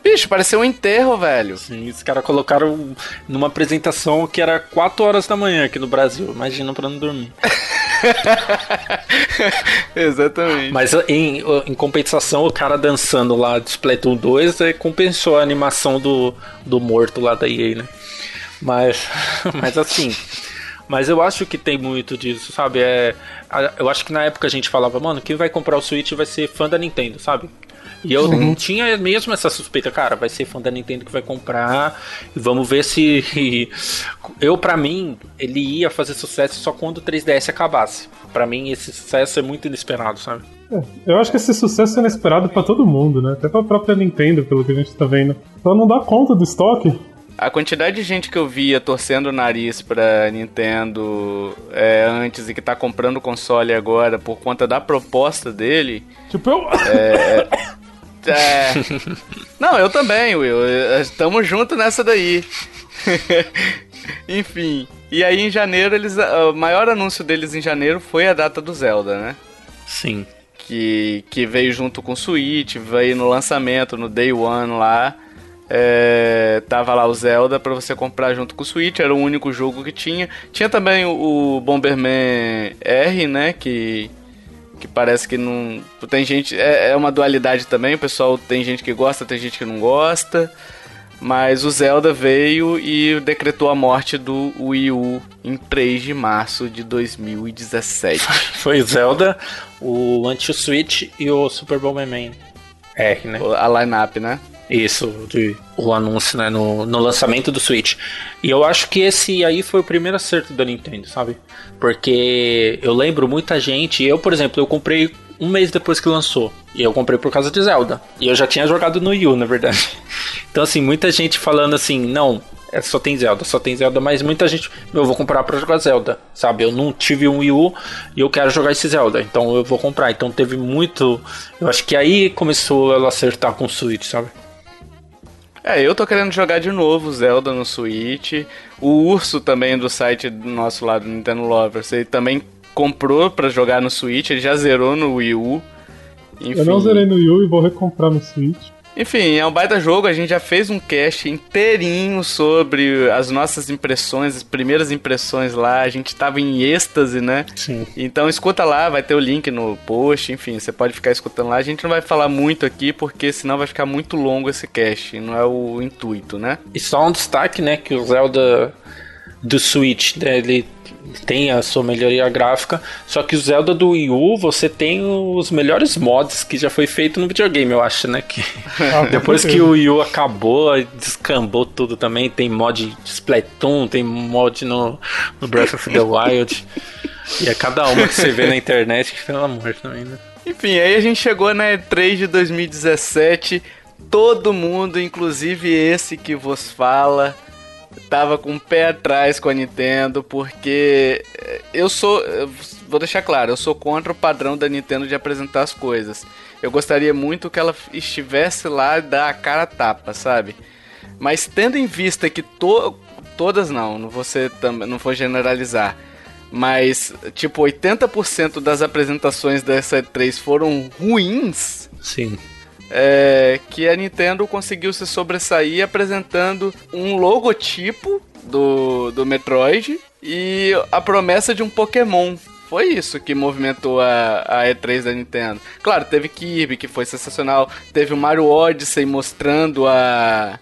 Bicho, pareceu um enterro, velho. Sim, os caras colocaram numa apresentação que era 4 horas da manhã aqui no Brasil. Imagina pra não dormir. <laughs> Exatamente. Mas em, em compensação, o cara dançando lá de Splatoon 2 é, compensou a animação do, do morto lá da EA, né? Mas, <laughs> mas assim. Mas eu acho que tem muito disso, sabe? É, eu acho que na época a gente falava, mano, quem vai comprar o Switch vai ser fã da Nintendo, sabe? E eu tinha mesmo essa suspeita, cara, vai ser fã da Nintendo que vai comprar e vamos ver se. <laughs> Eu, pra mim, ele ia fazer sucesso só quando o 3DS acabasse. Pra mim, esse sucesso é muito inesperado, sabe? É, eu acho que esse sucesso é inesperado pra todo mundo, né? Até pra própria Nintendo, pelo que a gente tá vendo. Ela não dá conta do estoque. A quantidade de gente que eu via torcendo o nariz pra Nintendo é, antes e que tá comprando o console agora por conta da proposta dele. Tipo, eu. É. <laughs> Não, eu também, Will. Estamos juntos nessa daí. <laughs> Enfim. E aí em janeiro eles. O maior anúncio deles em janeiro foi a data do Zelda, né? Sim. que, que veio junto com o Switch, veio no lançamento, no Day One lá. É, tava lá o Zelda pra você comprar junto com o Switch, era o único jogo que tinha. Tinha também o, o Bomberman R, né? Que, que parece que não. Tem gente. É, é uma dualidade também, o pessoal tem gente que gosta, tem gente que não gosta. Mas o Zelda veio e decretou a morte do Wii U em 3 de março de 2017. <laughs> Foi o Zelda, o Anti-Switch e o Super Bomberman R, né? a line-up, né? Isso, de, o anúncio, né, no, no lançamento do Switch. E eu acho que esse aí foi o primeiro acerto da Nintendo, sabe? Porque eu lembro muita gente, eu, por exemplo, eu comprei um mês depois que lançou. E eu comprei por causa de Zelda. E eu já tinha jogado no Wii U, na verdade. <laughs> Então, assim, muita gente falando assim, não, é, só tem Zelda, só tem Zelda, mas muita gente, eu vou comprar para jogar Zelda, sabe? Eu não tive um Wii U e eu quero jogar esse Zelda, então eu vou comprar. Então teve muito, eu acho que aí começou ela acertar com o Switch, sabe? É, eu tô querendo jogar de novo Zelda no Switch. O Urso também do site do nosso lado, Nintendo Lovers, ele também comprou pra jogar no Switch, ele já zerou no Wii U. Eu não zerei no Wii U e vou recomprar no Switch. Enfim, é um baita jogo. A gente já fez um cast inteirinho sobre as nossas impressões, as primeiras impressões lá. A gente tava em êxtase, né? Sim. Então escuta lá, vai ter o link no post. Enfim, você pode ficar escutando lá. A gente não vai falar muito aqui, porque senão vai ficar muito longo esse cast. Não é o intuito, né? E só um destaque, né? Que o Zelda do Switch, né, ele tem a sua melhoria gráfica, só que o Zelda do Wii U, você tem os melhores mods que já foi feito no videogame, eu acho, né? Que depois que o Wii U acabou, descambou tudo também, tem mod de Splatoon, tem mod no, no Breath of the Wild. e é cada uma que você vê na internet que pelo amor também, né? Enfim, aí a gente chegou na E3 de 2017, todo mundo, inclusive esse que vos fala, tava com o pé atrás com a Nintendo, porque eu sou. Vou deixar claro, eu sou contra o padrão da Nintendo de apresentar as coisas. Eu gostaria muito que ela estivesse lá e dar a cara a tapa, sabe? Mas tendo em vista que to, todas não, não vou, ser, não vou generalizar. Mas, tipo, 80% das apresentações dessa E3 foram ruins. Sim é, que a Nintendo conseguiu se sobressair apresentando um logotipo do, do Metroid e a promessa de um Pokémon. Foi isso que movimentou a, a E3 da Nintendo. Claro, teve Kirby, que foi sensacional. Teve o Mario Odyssey mostrando a,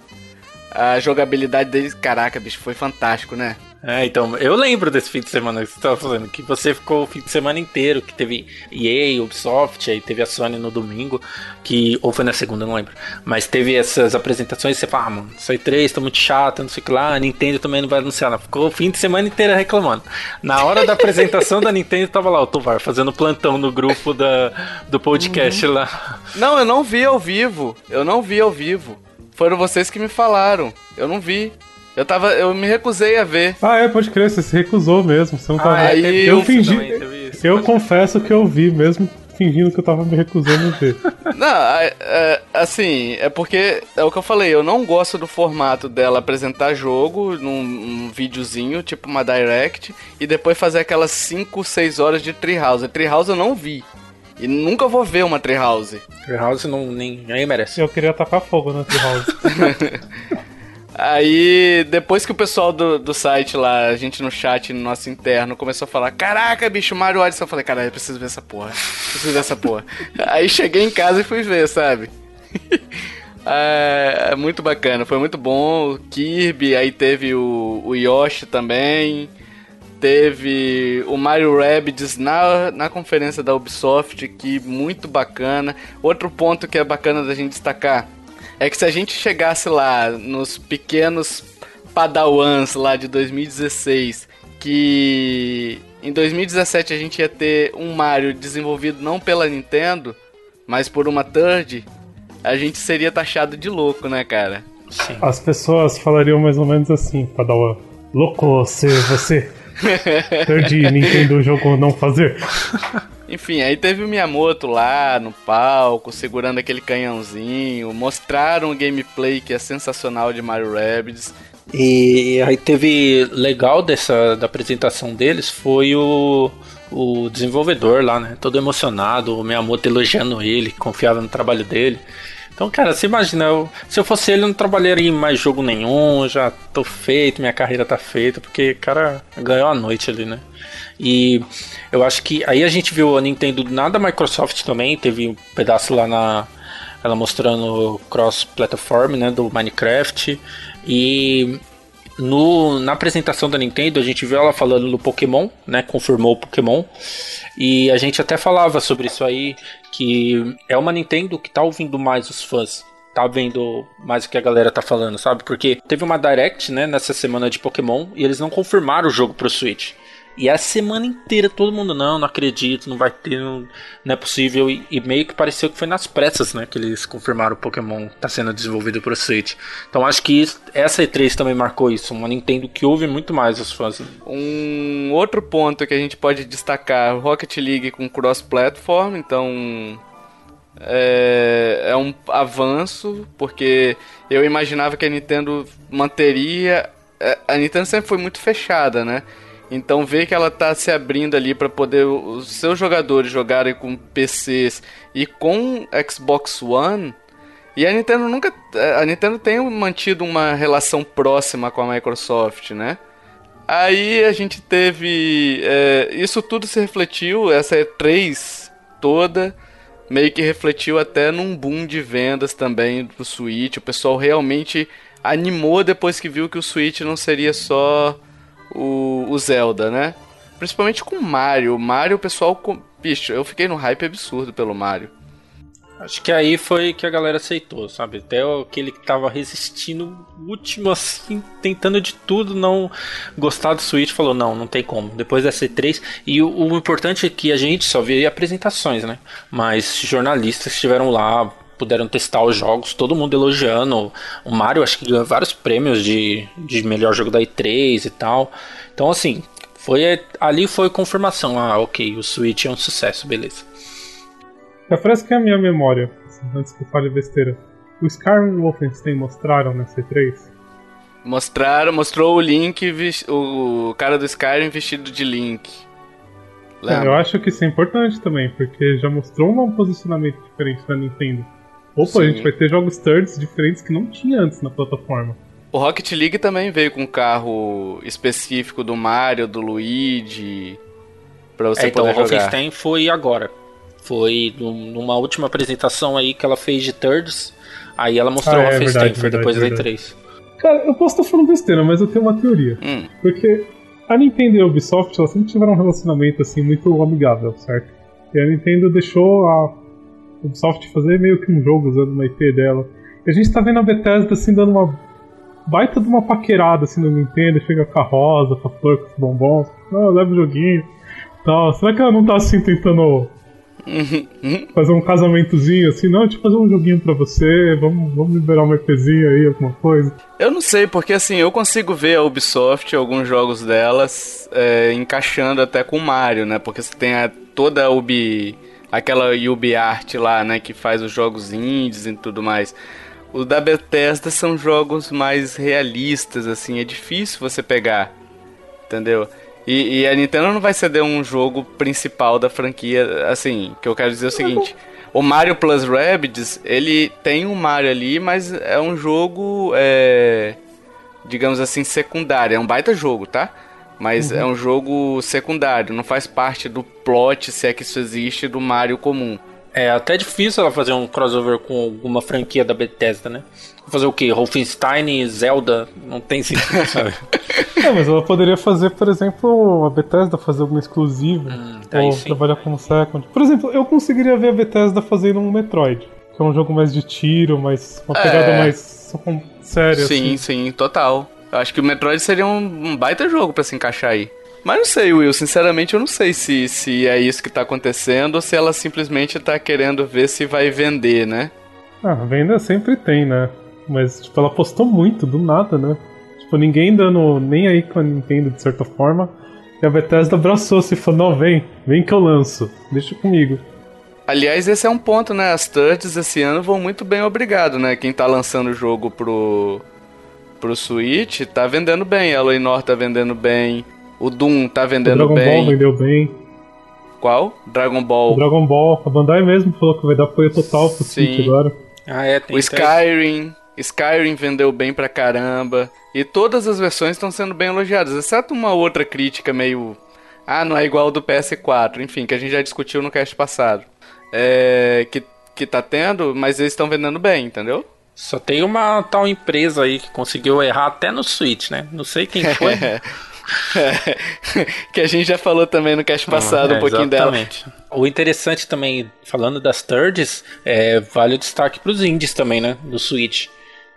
a jogabilidade deles. Caraca, bicho, foi fantástico, né? É, então, eu lembro desse fim de semana que você estava falando, que você ficou o fim de semana inteiro, que teve EA, Ubisoft, aí teve a Sony no domingo, que, ou foi na segunda, não lembro, mas teve essas apresentações e você fala, ah, mano, aí três, tá muito chato, não sei o que lá, a Nintendo também não vai anunciar, não. ficou o fim de semana inteiro reclamando. Na hora da apresentação da Nintendo, tava lá o Tovar fazendo plantão no grupo da, do podcast uhum. lá. Não, eu não vi ao vivo, eu não vi ao vivo. Foram vocês que me falaram, eu não vi. Eu tava. Eu me recusei a ver. Ah, é, pode crer, você se recusou mesmo. Você não tava. Ah, aí eu fingi. eu confesso que eu vi, mesmo fingindo que eu tava me recusando a ver. <laughs> Não, é, é, assim, é porque é o que eu falei, eu não gosto do formato dela apresentar jogo num, num videozinho, tipo uma direct, e depois fazer aquelas 5, 6 horas de Treehouse. Treehouse eu não vi. E nunca vou ver uma Treehouse. Treehouse não, nem, ninguém merece. Eu queria tacar fogo na Treehouse. <laughs> Aí, depois que o pessoal do, do site lá, a gente no chat, no nosso interno, começou a falar: Caraca, bicho, Mario Odyssey. Eu falei: Caralho, eu preciso ver essa porra. Preciso ver essa porra. <laughs> Aí cheguei em casa e fui ver, sabe? <laughs> é, é, muito bacana, foi muito bom. O Kirby, aí teve o, o Yoshi também. Teve o Mario Rabbids na, na conferência da Ubisoft, que muito bacana. Outro ponto que é bacana da gente destacar é que se a gente chegasse lá nos pequenos padawans lá de 2016, que em 2017 a gente ia ter um Mario desenvolvido não pela Nintendo, mas por uma third, a gente seria taxado de louco, né, cara? Sim. As pessoas falariam mais ou menos assim, Padawan. Louco, você, você. <laughs> third Nintendo jogou não fazer. Enfim, aí teve o Miyamoto lá no palco, segurando aquele canhãozinho, mostraram o gameplay que é sensacional de Mario Rabbids. E aí teve legal dessa da apresentação deles foi o, o desenvolvedor lá, né? Todo emocionado, o Miyamoto elogiando ele, confiava no trabalho dele. Então, cara, você imagina, eu, se eu fosse ele, eu não trabalharia em mais jogo nenhum, já tô feito, minha carreira tá feita, porque, cara, ganhou a noite ali, né? E eu acho que aí a gente viu a Nintendo nada Microsoft também, teve um pedaço lá na ela mostrando cross-platform, né, do Minecraft e no, na apresentação da Nintendo a gente viu ela falando do Pokémon, né, confirmou o Pokémon e a gente até falava sobre isso aí que é uma Nintendo que tá ouvindo mais os fãs tá vendo mais o que a galera tá falando, sabe? Porque teve uma direct, né, nessa semana de Pokémon e eles não confirmaram o jogo pro Switch. E a semana inteira todo mundo, não, não acredito, não vai ter, não, não é possível. E, e, meio que pareceu que foi nas pressas, né, que eles confirmaram o Pokémon tá sendo desenvolvido pro Switch. Então acho que isso, essa E3 também marcou isso, uma Nintendo que ouve muito mais os fãs. Um outro ponto que a gente pode destacar, Rocket League com cross-platform, então é, é um avanço, porque eu imaginava que a Nintendo manteria. é, A Nintendo sempre foi muito fechada, né? Então ver que ela tá se abrindo ali para poder os seus jogadores jogarem com PCs e com Xbox One. E a Nintendo nunca. A Nintendo tem mantido uma relação próxima com a Microsoft, né? Aí a gente teve. é, isso tudo se refletiu, essa E3 toda, meio que refletiu até num boom de vendas também do Switch. O pessoal realmente animou depois que viu que o Switch não seria só o, o Zelda, né? Principalmente com o Mario. O Mario, o pessoal. com- Bicho, eu fiquei no hype absurdo pelo Mario. Acho que aí foi que a galera aceitou, sabe? Até aquele que tava resistindo, último assim, tentando de tudo não gostar do Switch, falou: não, não tem como. Depois da C3. E o, o importante é que a gente só vê apresentações, né? Mas jornalistas estiveram lá, puderam testar os jogos, todo mundo elogiando. O Mario, acho que ganhou vários prêmios de, de melhor jogo da E3 e tal. Então, assim, foi ali foi confirmação: ah, ok, o Switch é um sucesso, beleza. Refresca a minha memória, antes que eu fale besteira. O Skyrim e o Wolfenstein mostraram na C3? Mostraram, mostrou o Link, o cara do Skyrim vestido de Link. É, Lembra? eu acho que isso é importante também, porque já mostrou um posicionamento diferente da Nintendo. Opa, Sim. a gente vai ter jogos thirds diferentes que não tinha antes na plataforma. O Rocket League também veio com um carro específico do Mario, do Luigi, pra você É, então, o poder jogar. Wolfenstein foi agora. Foi num- numa última apresentação aí que ela fez de Thirds. Aí ela mostrou Ah, o é Wolfenstein, verdade, foi depois verdade, da E3. Cara, eu posso estar falando besteira, mas eu tenho uma teoria. Hum, Porque a Nintendo e a Ubisoft elas sempre tiveram um relacionamento assim muito amigável, certo? E a Nintendo deixou a Ubisoft fazer meio que um jogo usando uma IP dela. E a gente tá vendo a Bethesda assim dando uma baita de uma paquerada assim no Nintendo, chega com a rosa, com a flor, com os bombons. Não, leva o joguinho. Tal. Será que ela não tá assim tentando <laughs> fazer um casamentozinho assim? Não, deixa eu fazer um joguinho pra você, vamos, vamos liberar uma IPzinha aí, alguma coisa. Eu não sei, porque assim, eu consigo ver a Ubisoft, alguns jogos delas, é, encaixando até com o Mario, né? Porque você tem a- toda a Ubi. Aquela UbiArt lá, né? Que faz os jogos indies e tudo mais. Os da Bethesda são jogos mais realistas, assim, é difícil você pegar, entendeu? E, e a Nintendo não vai ceder um jogo principal da franquia, assim, que eu quero dizer é o seguinte. O Mario Plus Rabbids, ele tem um Mario ali, mas é um jogo, é, digamos assim, secundário. É um baita jogo, tá? Mas é um jogo secundário, não faz parte do plot, se é que isso existe, do Mario comum. É até difícil ela fazer um crossover com alguma franquia da Bethesda, né? Fazer o quê? Wolfenstein e Zelda? Não tem sentido, <laughs> sabe? É, mas ela poderia fazer, por exemplo, a Bethesda fazer alguma exclusiva. aí ou sim. trabalhar como second. Por exemplo, eu conseguiria ver a Bethesda fazendo um Metroid. Que é um jogo mais de tiro, mais. uma É. pegada mais só com- séria, Sim, assim. sim, total. Eu acho que o Metroid seria um, um baita jogo pra se encaixar aí. Mas não sei, Will, sinceramente eu não sei se, se é isso que tá acontecendo ou se ela simplesmente tá querendo ver se vai vender, né? Ah, venda sempre tem, né? Mas, tipo, ela postou muito, do nada, né? Tipo, ninguém dando nem aí com a Nintendo, de certa forma. E a Bethesda abraçou-se e falou, não, vem, vem que eu lanço. Deixa comigo. Aliás, esse é um ponto, né? As thirds esse ano vão muito bem, obrigado, né? Quem tá lançando o jogo pro, pro Switch tá vendendo bem. A Loinor tá vendendo bem. O Doom tá O vendendo Dragon Ball bem. vendeu bem. Qual? Dragon O Ball. Dragon Ball, a Bandai mesmo falou que vai dar apoio total pro Sim. Switch agora. ah, é, tem O Skyrim. Skyrim vendeu bem pra caramba. E todas as versões estão sendo bem elogiadas, exceto uma outra crítica meio. Ah, não é igual ao do PS4. Enfim, que a gente já discutiu no cast passado. É. Que, que tá tendo, mas eles estão vendendo bem, entendeu? Só tem uma tal empresa aí que conseguiu errar até no Switch, né? Não sei quem foi. <laughs> que a gente já falou também no cast passado É, um pouquinho dela. exatamente. O interessante também, falando das thirds, é, vale o destaque pros indies também, né? Do Switch.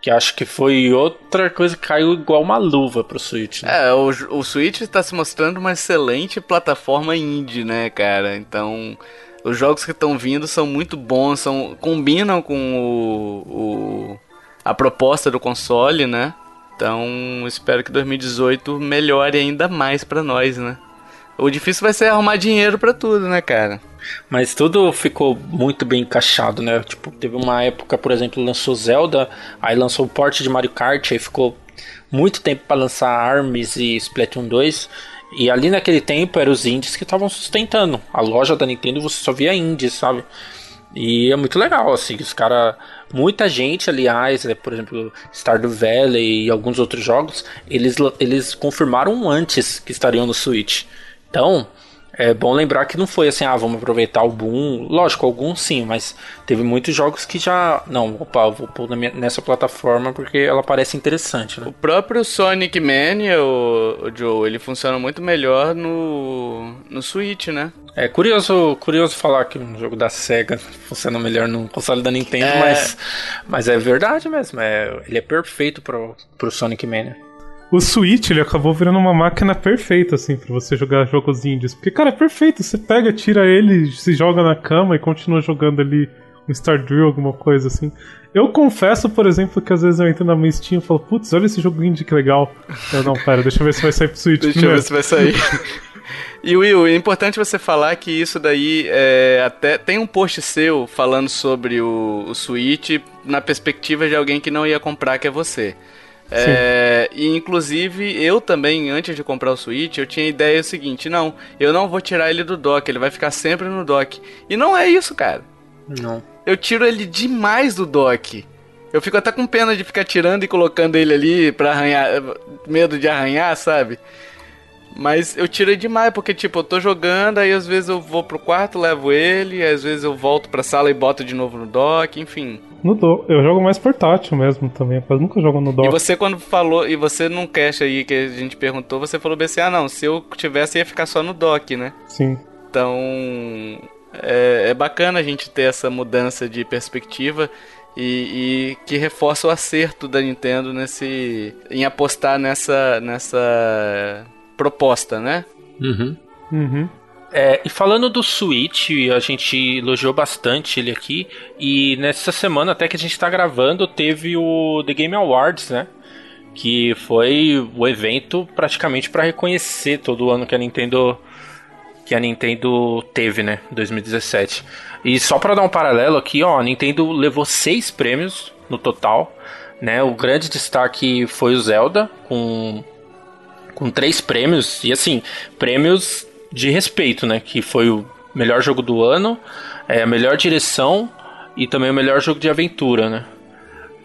Que acho que foi outra coisa que caiu igual uma luva pro Switch. Né? É, o, o Switch está se mostrando uma excelente plataforma indie, né, cara? Então, os jogos que estão vindo são muito bons, são, combinam com o, o- a proposta do console, né? Então, espero que 2018 melhore ainda mais pra nós, né? O difícil vai ser arrumar dinheiro pra tudo, né, cara? Mas tudo ficou muito bem encaixado, né? Tipo, teve uma época, por exemplo, lançou Zelda, aí lançou o porte de Mario Kart, aí ficou muito tempo pra lançar ARMS e Splatoon 2. E ali naquele tempo eram os indies que estavam sustentando. A loja da Nintendo você só via indies, sabe? E é muito legal, assim, os caras. Muita gente, aliás, é, por exemplo, Stardew Valley e alguns outros jogos, eles, eles confirmaram antes que estariam no Switch. Então, é bom lembrar que não foi assim, ah, vamos aproveitar o boom. Lógico, alguns sim, mas teve muitos jogos que já. Não, opa, vou pôr nessa plataforma porque ela parece interessante, né? O próprio Sonic Mania, o, o Joe, ele funciona muito melhor no, no Switch, né? É curioso, curioso falar que um jogo da SEGA funciona melhor no console da Nintendo, É. mas, mas é verdade mesmo. É, ele é perfeito pro, pro Sonic Mania. O Switch, ele acabou virando uma máquina perfeita, assim, pra você jogar jogos indies. Porque, cara, é perfeito. Você pega, tira ele, se joga na cama e continua jogando ali um Stardew, alguma coisa assim. Eu confesso, por exemplo, que às vezes eu entro na minha Steam e falo, putz, olha esse jogo indie que legal. Eu, não, pera, deixa eu ver se vai sair pro Switch Deixa eu ver se vai sair. <laughs> E Will, é importante você falar que isso daí é até tem um post seu falando sobre o, o Switch na perspectiva de alguém que não ia comprar, que é você. É, e inclusive eu também, antes de comprar o Switch, eu tinha a ideia seguinte: não, eu não vou tirar ele do dock, ele vai ficar sempre no dock. E não é isso, cara. Não. Eu tiro ele demais do dock. Eu fico até com pena de ficar tirando e colocando ele ali pra arranhar. Medo de arranhar, sabe? Mas eu tiro ele demais, porque tipo, eu tô jogando, aí às vezes eu vou pro quarto, levo ele, às vezes eu volto pra sala e boto de novo no dock, enfim. No do... Eu jogo mais portátil mesmo também, eu nunca jogo no E dock. você quando falou, e você num cast aí que a gente perguntou, você falou bem assim, ah não, se eu tivesse ia ficar só no dock, né? Sim. Então é, é bacana a gente ter essa mudança de perspectiva e, e que reforça o acerto da Nintendo nesse em apostar nessa nessa proposta, né? Uhum. Uhum. É, e falando do Switch, a gente elogiou bastante ele aqui. E nessa semana, até que a gente tá gravando, teve o The Game Awards, né? Que foi o evento praticamente para reconhecer todo o ano que a Nintendo que a Nintendo teve, né, 2017. E só para dar um paralelo aqui, ó, a Nintendo levou seis prêmios no total, né? O grande destaque foi o Zelda com com três prêmios e assim prêmios de respeito, né? Que foi o melhor jogo do ano, é, a melhor direção e também o melhor jogo de aventura, né?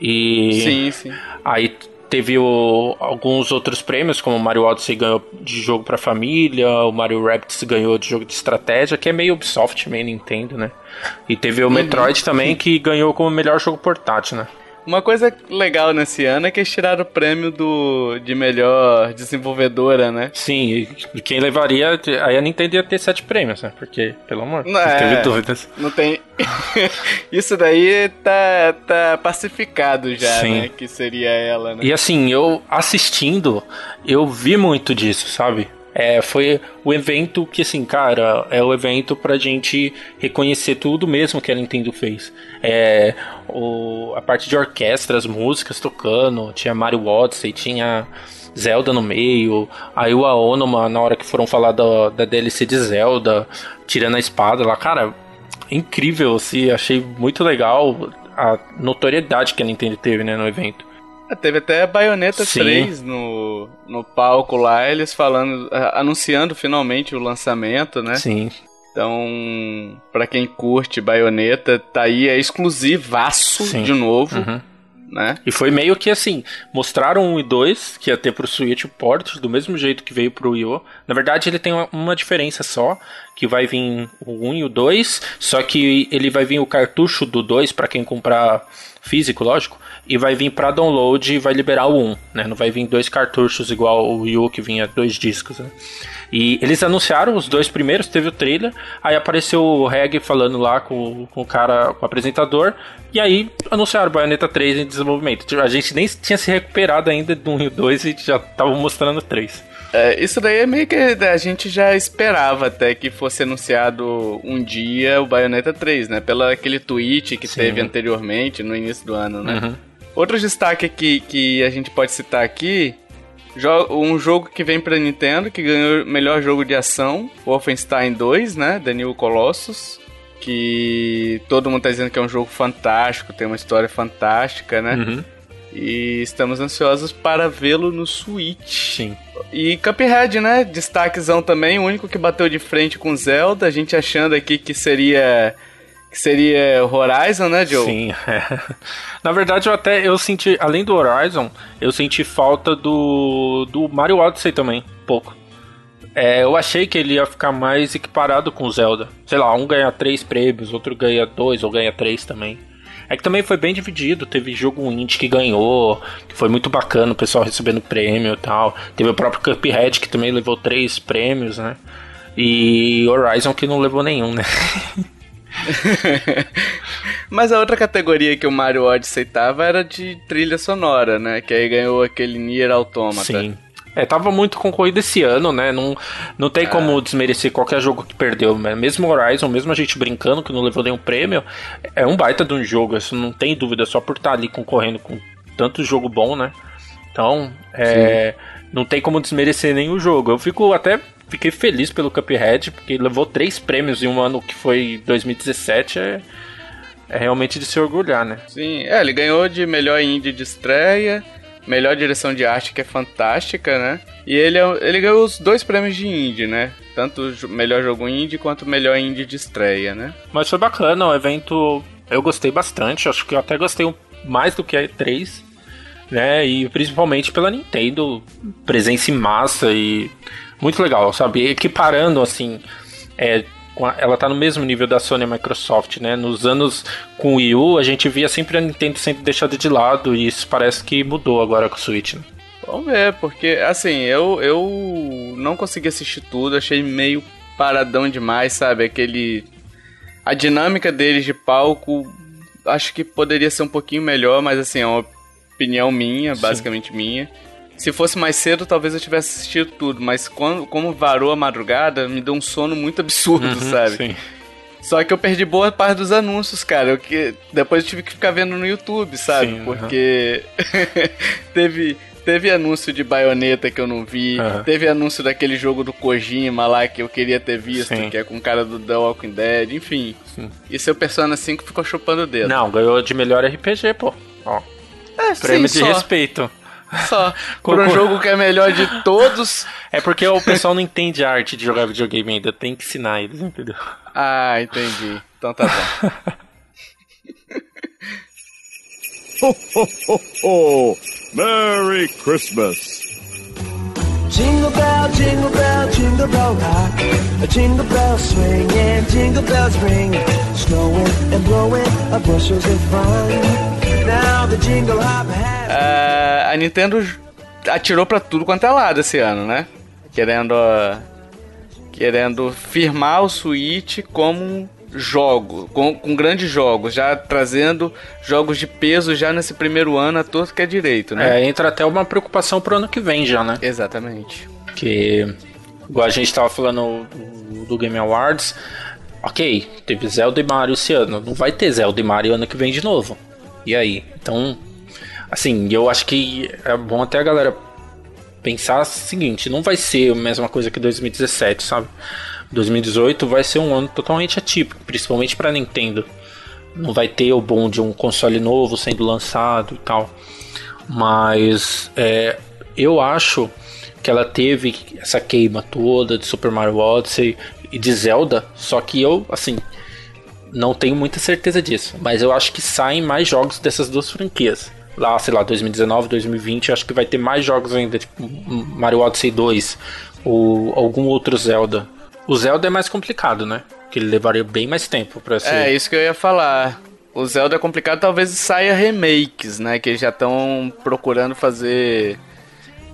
E Sim, sim. Aí teve o- alguns outros prêmios, como o Mario Odyssey ganhou de jogo pra família, o Mario Rabbids ganhou de jogo de estratégia, que é meio Ubisoft, meio Nintendo, né? E teve o Metroid também, que ganhou como melhor jogo portátil, né? Uma coisa legal nesse ano é que eles tiraram o prêmio do de melhor desenvolvedora, né? Sim, e quem levaria. Aí a Nintendo ia ter sete prêmios, né? Porque, pelo amor, Não, não é. teve dúvidas. Não tem. <laughs> Isso daí tá, tá pacificado já, Sim. né? Que seria ela, né? E assim, eu assistindo, eu vi muito disso, sabe? É, foi o evento que, assim, cara, é o evento pra gente reconhecer tudo mesmo que a Nintendo fez. É, o, a parte de orquestra, as músicas tocando, tinha Mario Odyssey, tinha Zelda no meio, aí o Aonuma, na hora que foram falar da, da DLC de Zelda, tirando a espada lá, cara, incrível, assim, achei muito legal a notoriedade que a Nintendo teve, né, no evento. Ah, Teve até a Bayonetta Sim. 3 no, no palco lá, eles falando, ah, anunciando finalmente o lançamento, né? Sim. Então, pra quem curte Bayonetta, tá aí, é exclusivaço Sim. de novo. Uhum. Né? E foi meio que assim, mostraram um e dois que ia ter pro Switch o port, do mesmo jeito que veio pro Wii U. Na verdade, ele tem uma, uma diferença só, que vai vir o 1 e o 2, só que ele vai vir o cartucho do 2 para quem comprar físico, lógico, e vai vir para download e vai liberar o 1, né? Não vai vir dois cartuchos igual o Wii U que vinha dois discos, né? E eles anunciaram os dois primeiros, teve o trailer, aí apareceu o Reg falando lá com, com o cara, com o apresentador, e aí anunciaram Bayonetta 3 em desenvolvimento. Tipo, A gente nem tinha se recuperado ainda do 1 e o 2 e já tava mostrando o 3. É, isso daí é meio que a gente já esperava até que fosse anunciado um dia o Bayonetta 3, né? Pelo aquele tweet que Sim. teve anteriormente, no início do ano, né? Uhum. Outro destaque aqui que a gente pode citar aqui, um jogo que vem pra Nintendo, que ganhou o melhor jogo de ação, Wolfenstein 2, né? The New Colossus, que todo mundo tá dizendo que é um jogo fantástico, tem uma história fantástica, né? Uhum. E estamos ansiosos para vê-lo no Switch. Sim. E Cuphead, né? Destaquezão também, o único que bateu de frente com Zelda, a gente achando aqui que seria que seria Horizon, né, Joe? Sim, <laughs> é. Na verdade, eu até eu senti, além do Horizon, eu senti falta do, do Mario Odyssey também, um pouco. É, eu achei que ele ia ficar mais equiparado com o Zelda. Sei lá, um ganha três prêmios, outro ganha dois ou ganha três também. É que também foi bem dividido. Teve jogo indie que ganhou, que foi muito bacana, o pessoal recebendo prêmio e tal. Teve o próprio Cuphead que também levou três prêmios, né? E Horizon que não levou nenhum, né? <laughs> <laughs> Mas a outra categoria que o Mario Odyssey tava era de trilha sonora, né? Que aí ganhou aquele Nier Automata. Sim. É, tava muito concorrido esse ano, né? Não, não tem como desmerecer qualquer jogo que perdeu. né? Mesmo Horizon, mesmo a gente brincando que não levou nenhum prêmio, é um baita de um jogo, isso não tem dúvida, só por estar ali concorrendo com tanto jogo bom, né? Então, é, não tem como desmerecer nenhum jogo. Eu fico até fiquei feliz pelo Cuphead, porque levou três prêmios em um ano que foi 2017, é, é realmente de se orgulhar, né? Sim, é, ele ganhou de melhor indie de estreia, melhor direção de arte, que é fantástica, né? E ele, é- ele ganhou os dois prêmios de indie, né? Tanto melhor jogo indie quanto melhor indie de estreia, né? Mas foi bacana, o evento eu gostei bastante, acho que eu até gostei mais do que a E3, né? E principalmente pela Nintendo, presença em massa e muito legal, sabe? Equiparando assim, é, ela tá no mesmo nível da Sony e Microsoft, né? Nos anos com o Wii U, a gente via sempre a Nintendo sendo deixada de lado e isso parece que mudou agora com o Switch. Né? Vamos ver, porque assim, eu, eu não consegui assistir tudo, achei meio paradão demais, sabe? Aquele. A dinâmica deles de palco, acho que poderia ser um pouquinho melhor, mas assim, é uma opinião minha, basicamente minha. Se fosse mais cedo, talvez eu tivesse assistido tudo, mas quando, como varou a madrugada, me deu um sono muito absurdo, sabe? Sim. Só que eu perdi boa parte dos anúncios, cara. Eu que depois eu tive que ficar vendo no YouTube, sabe? Sim. Porque <laughs> teve teve anúncio de baioneta que eu não vi, Aham. teve anúncio daquele jogo do Kojima lá que eu queria ter visto, Sim. que é com o cara do The Walking Dead, enfim. Sim. E seu Persona 5 ficou chupando o dedo. Não, ganhou de melhor RPG, pô. Ó, é, prêmio sim, de só, respeito. Só. <laughs> Por um jogo que é melhor de todos. É porque o pessoal não entende a arte de jogar videogame ainda, tem que ensinar eles, entendeu? Ah, entendi. Então tá bom. Ho, ho, ho, ho! Merry Christmas! Jingle bell, jingle bell, jingle bell rock. A jingle bell swing and jingle bells ring. Snowing and blowing a bushels of fun. Ah, a Nintendo atirou pra tudo quanto é lado esse ano, né? Querendo ah, querendo firmar o Switch como um jogo, com, com grandes jogos, já trazendo jogos de peso já nesse primeiro ano a todo que é direito, né? É, entra até uma preocupação pro ano que vem já, né? Exatamente. Que, igual a gente tava falando do, do Game Awards, ok, teve Zelda e Mario esse ano, não vai ter Zelda e Mario ano que vem de novo. E aí? Então, assim, eu acho que é bom até a galera pensar o seguinte, não vai ser a mesma coisa que 2017, sabe? 2018 vai ser um ano totalmente atípico, principalmente pra Nintendo. Não vai ter o bom de um console novo sendo lançado e tal. Mas é, eu acho que ela teve essa queima toda de Super Mario Odyssey e de Zelda, só que eu, assim, não tenho muita certeza disso. Mas eu acho que saem mais jogos dessas duas franquias. lá, sei lá, 2019, 2020, acho que vai ter mais jogos ainda, tipo Mario Odyssey 2 ou algum outro Zelda. O Zelda é mais complicado, né? Que ele levaria bem mais tempo pra ser. É, isso que eu ia falar. O Zelda é complicado, talvez saia remakes, né? Que já estão procurando fazer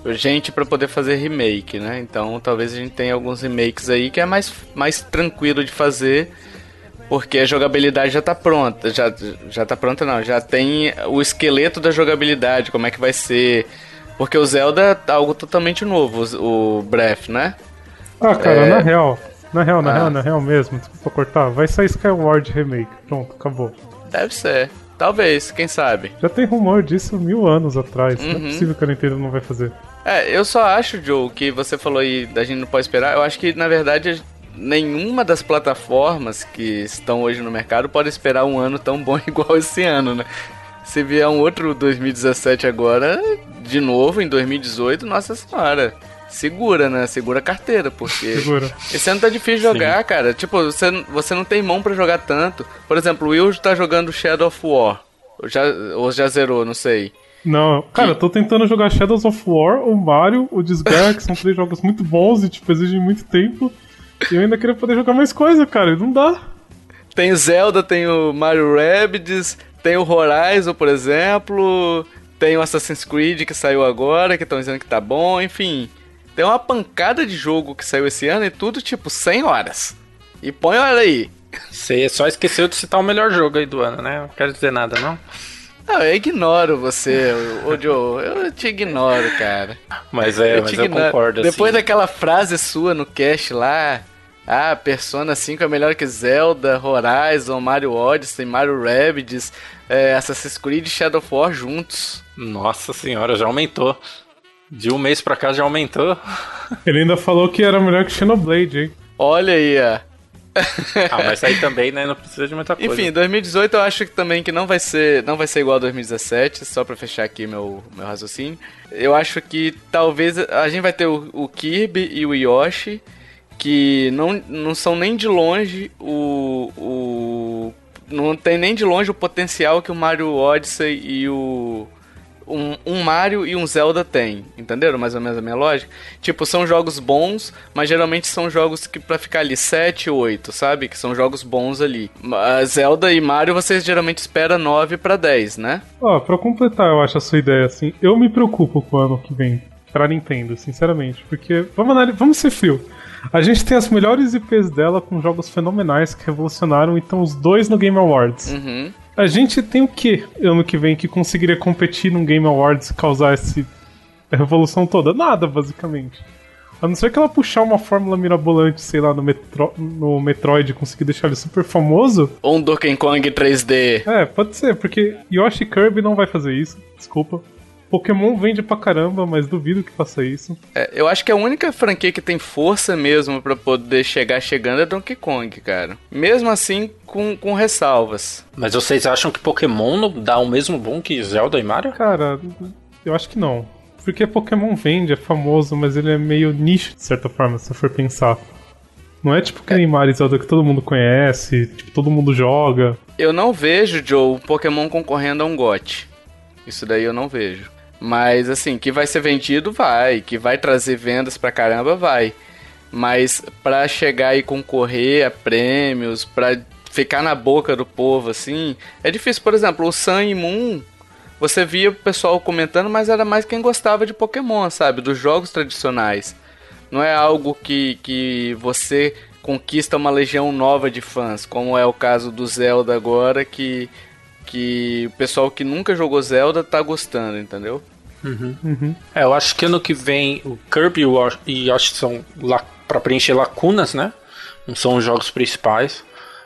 gente para poder fazer remake, né? Então talvez a gente tenha alguns remakes aí que é mais, mais tranquilo de fazer, porque a jogabilidade já tá pronta. Já, já tá pronta, não. Já tem o esqueleto da jogabilidade, como é que vai ser. Porque o Zelda é algo totalmente novo, o Breath, né? Ah, cara, É. na real. Na real, na Ah. real, na real mesmo, desculpa cortar, vai sair Skyward Remake. Pronto, acabou. Deve ser. Talvez, quem sabe. Já tem rumor disso mil anos atrás. Não é Uhum. possível que a Nintendo não vai fazer. É, eu só acho, Joe, que você falou aí da gente não pode esperar. Eu acho que, na verdade, nenhuma das plataformas que estão hoje no mercado pode esperar um ano tão bom <laughs> igual esse ano, né? Se vier um outro 2017 agora, de novo, em 2018, nossa senhora. Segura, né? Segura a carteira, porque. <laughs> Segura. Esse ano tá difícil de jogar, cara. Tipo, você, você não tem mão pra jogar tanto. Por exemplo, o Will tá jogando Shadow of War. Ou já, ou já zerou, não sei. Não, cara, eu tô tentando jogar Shadows of War, o Mario, o Disgaea, que são três jogos muito bons e, tipo, exigem muito tempo. E eu ainda queria poder jogar mais coisa, cara, e não dá. Tem o Zelda, tem o Mario Rabbids, tem o Horizon, por exemplo, tem o Assassin's Creed que saiu agora, que estão dizendo que tá bom, enfim. Tem uma pancada de jogo que saiu esse ano e tudo tipo 100 horas. E põe hora aí. Você só esqueceu de citar o melhor jogo aí do ano, né? Não quero dizer nada, não. Não, eu ignoro você, ô Joe. Eu te ignoro, cara. Mas é, eu mas te eu concordo, Depois assim. daquela frase sua no cast lá. Ah, Persona 5 é melhor que Zelda, Horizon, Mario Odyssey, Mario Rabbids, é, Assassin's Creed e Shadow of War juntos. Nossa senhora, já aumentou. De um mês pra cá já aumentou. <laughs> Ele ainda falou que era melhor que Xenoblade, hein? Olha aí, ó. Ah, mas aí também, né? Não precisa de muita coisa. Enfim, 2018 eu acho que também que não vai ser, não vai ser igual a 2017, só pra fechar aqui meu, meu raciocínio. Eu acho que talvez a gente vai ter o, o Kirby e o Yoshi, que não, não são nem de longe o, o não tem nem de longe o potencial que o Mario Odyssey e o um, um Mario e um Zelda tem, entenderam mais ou menos a minha lógica? Tipo, são jogos bons, mas geralmente são jogos que pra ficar ali 7, 8, sabe? Que são jogos bons ali. Zelda e Mario você geralmente espera 9 pra 10, né? Ó, pra completar, eu acho a sua ideia assim, eu me preocupo com o ano que vem pra Nintendo, sinceramente, porque vamos, vamos ser frio. A gente tem as melhores IPs dela com jogos fenomenais que revolucionaram, então os dois no Game Awards. Uhum. A gente tem o que ano que vem que conseguiria competir num Game Awards e causar essa revolução toda? Nada, basicamente. A não ser que ela puxar uma fórmula mirabolante, sei lá, no, Metro no Metroid e conseguir deixar ele super famoso. Ou um Donkey Kong 3D. É, pode ser, porque Yoshi Kirby não vai fazer isso, desculpa. Pokémon vende pra caramba, mas duvido que faça isso. É, eu acho que a única franquia que tem força mesmo pra poder chegar chegando é Donkey Kong, cara. Mesmo assim, com, com ressalvas. Mas vocês acham que Pokémon não dá o mesmo bom que Zelda e Mario? Cara, eu acho que não. Porque Pokémon vende, é famoso, mas ele é meio nicho, de certa forma, se você for pensar. Não é tipo que nem Mario e Zelda que todo mundo conhece, tipo, todo mundo joga. Eu não vejo, Joe, o Pokémon concorrendo a um GOT. Isso daí eu não vejo. Mas assim, que vai ser vendido, vai. Que vai trazer vendas pra caramba, vai. Mas pra chegar e concorrer a prêmios, pra ficar na boca do povo, assim, é difícil. Por exemplo, o Sun e Moon, você via o pessoal comentando, mas era mais quem gostava de Pokémon, sabe? Dos jogos tradicionais. Não é algo que, que você conquista uma legião nova de fãs, como é o caso do Zelda agora, que, que o pessoal que nunca jogou Zelda tá gostando, entendeu? É, eu acho que ano que vem o Kirby e o Yoshi- são lá para preencher lacunas, né? Não são os jogos principais.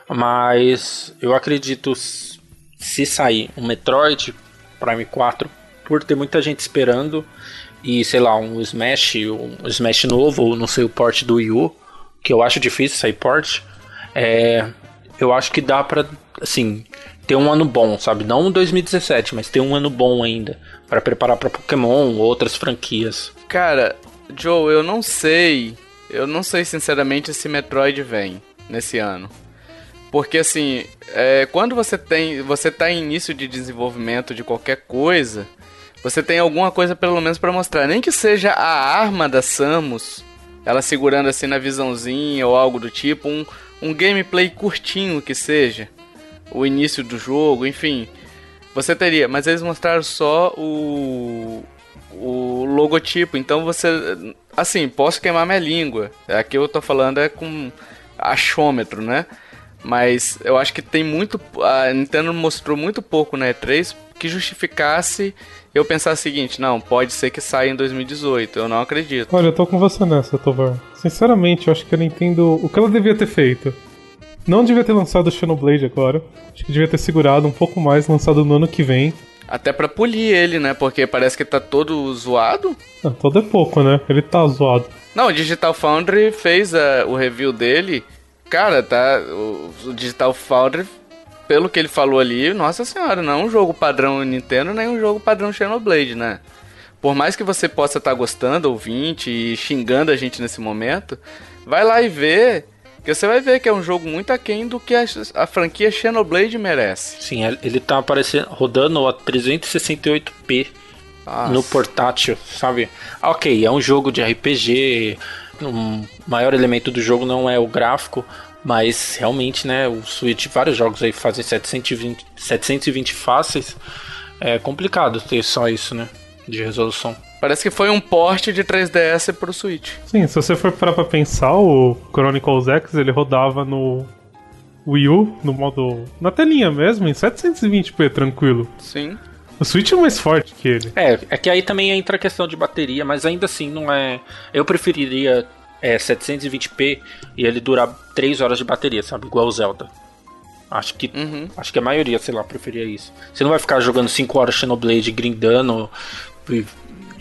Mas eu acredito se sair um Metroid Prime 4, por ter muita gente esperando, e sei lá, um Smash, um Smash novo, ou não sei, o port do Wii U, que eu acho difícil sair port, é, eu acho que dá pra, assim, ter um ano bom, sabe? Não 2017, mas ter um ano bom ainda, Pra preparar pra Pokémon ou outras franquias. Cara, Joe, eu não sei. Eu não sei sinceramente se Metroid vem nesse ano. Porque assim, é, quando você tem. Você tá em início de desenvolvimento de qualquer coisa, você tem alguma coisa pelo menos pra mostrar. Nem que seja a arma da Samus, ela segurando assim na visãozinha ou algo do tipo, um, um gameplay curtinho que seja. O início do jogo, enfim. Você teria, mas eles mostraram só o. O logotipo, então você. Assim, posso queimar minha língua. Aqui eu tô falando é com achômetro, né? Mas eu acho que tem muito. A Nintendo mostrou muito pouco na E3 que justificasse eu pensar o seguinte: não, pode ser que saia em 2018. Eu não acredito. Olha, eu tô com você nessa, Tovar. Sinceramente, eu acho que a Nintendo. O que ela devia ter feito? Não devia ter lançado o Xenoblade agora. Acho que devia ter segurado um pouco mais, lançado no ano que vem. Até pra polir ele, né? Porque parece que tá todo zoado. Ah, todo é pouco, né? Ele tá zoado. Não, o Digital Foundry fez a- o review dele. Cara, tá. O, o Digital Foundry, pelo que ele falou ali, nossa senhora, não é um jogo padrão Nintendo, nem um jogo padrão Xenoblade, né? Por mais que você possa estar gostando, ouvinte, e xingando a gente nesse momento, vai lá e vê. Que você vai ver que é um jogo muito aquém do que a, a franquia Xenoblade merece. Sim, ele tá aparecendo, rodando a 368p Nossa. no portátil, sabe? Ah, Ok, é um jogo de RPG. O maior elemento do jogo não é o gráfico, mas realmente, né? O Switch, vários jogos aí fazem 720, 720 fáceis. É complicado ter só isso, né? De resolução. Parece que foi um porte de 3DS pro Switch. Sim, se você for parar pra pensar, o Chronicles X ele rodava no Wii U, no modo. na telinha mesmo, em 720p tranquilo. Sim. O Switch é mais forte que ele. É, é que aí também entra a questão de bateria, mas ainda assim não é. Eu preferiria é, 720p e ele durar 3 horas de bateria, sabe? Igual o Zelda. Acho que, Uhum. acho que a maioria, sei lá, preferia isso. Você não vai ficar jogando 5 horas Xenoblade grindando e,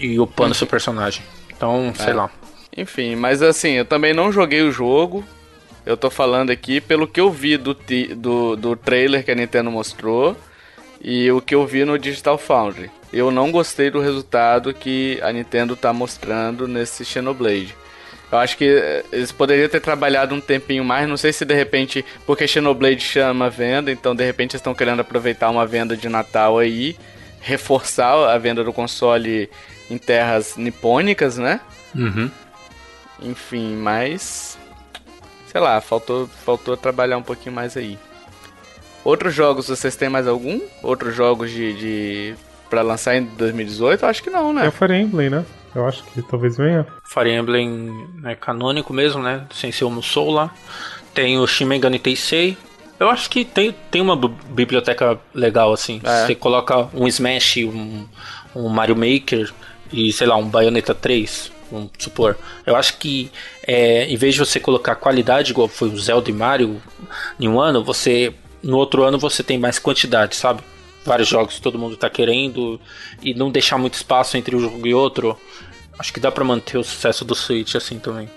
e upando seu personagem. Então, sei É. lá. Enfim, mas assim, eu também não joguei o jogo. Eu tô falando aqui pelo que eu vi do, do, do trailer que a Nintendo mostrou e o que eu vi no Digital Foundry. Eu não gostei do resultado que a Nintendo tá mostrando nesse Xenoblade. Eu acho que eh, eles poderiam ter trabalhado um tempinho mais, não sei se de repente, porque Xenoblade chama venda, então de repente eles estão querendo aproveitar uma venda de Natal aí, reforçar a venda do console em terras nipônicas, né? Uhum. Enfim, mas. Sei lá, faltou, faltou trabalhar um pouquinho mais aí. Outros jogos, vocês têm mais algum? Outros jogos de. de pra lançar em 2018? Eu acho que não, É o né? Fire Emblem, né? Eu acho que talvez venha. Fire Emblem é canônico mesmo, né? Sem ser o Musou lá. Tem o Shin Megami Tensei. Eu acho que tem, tem uma biblioteca legal, assim. É. Você coloca um Smash, um, um Mario Maker e, sei lá, um Bayonetta 3, vamos supor. Eu acho que é, em vez de você colocar qualidade, igual foi o Zelda e Mario em um ano, você no outro ano você tem mais quantidade, sabe? Vários jogos todo mundo tá querendo e não deixar muito espaço entre um jogo e outro. Acho que dá pra manter o sucesso do Switch assim também.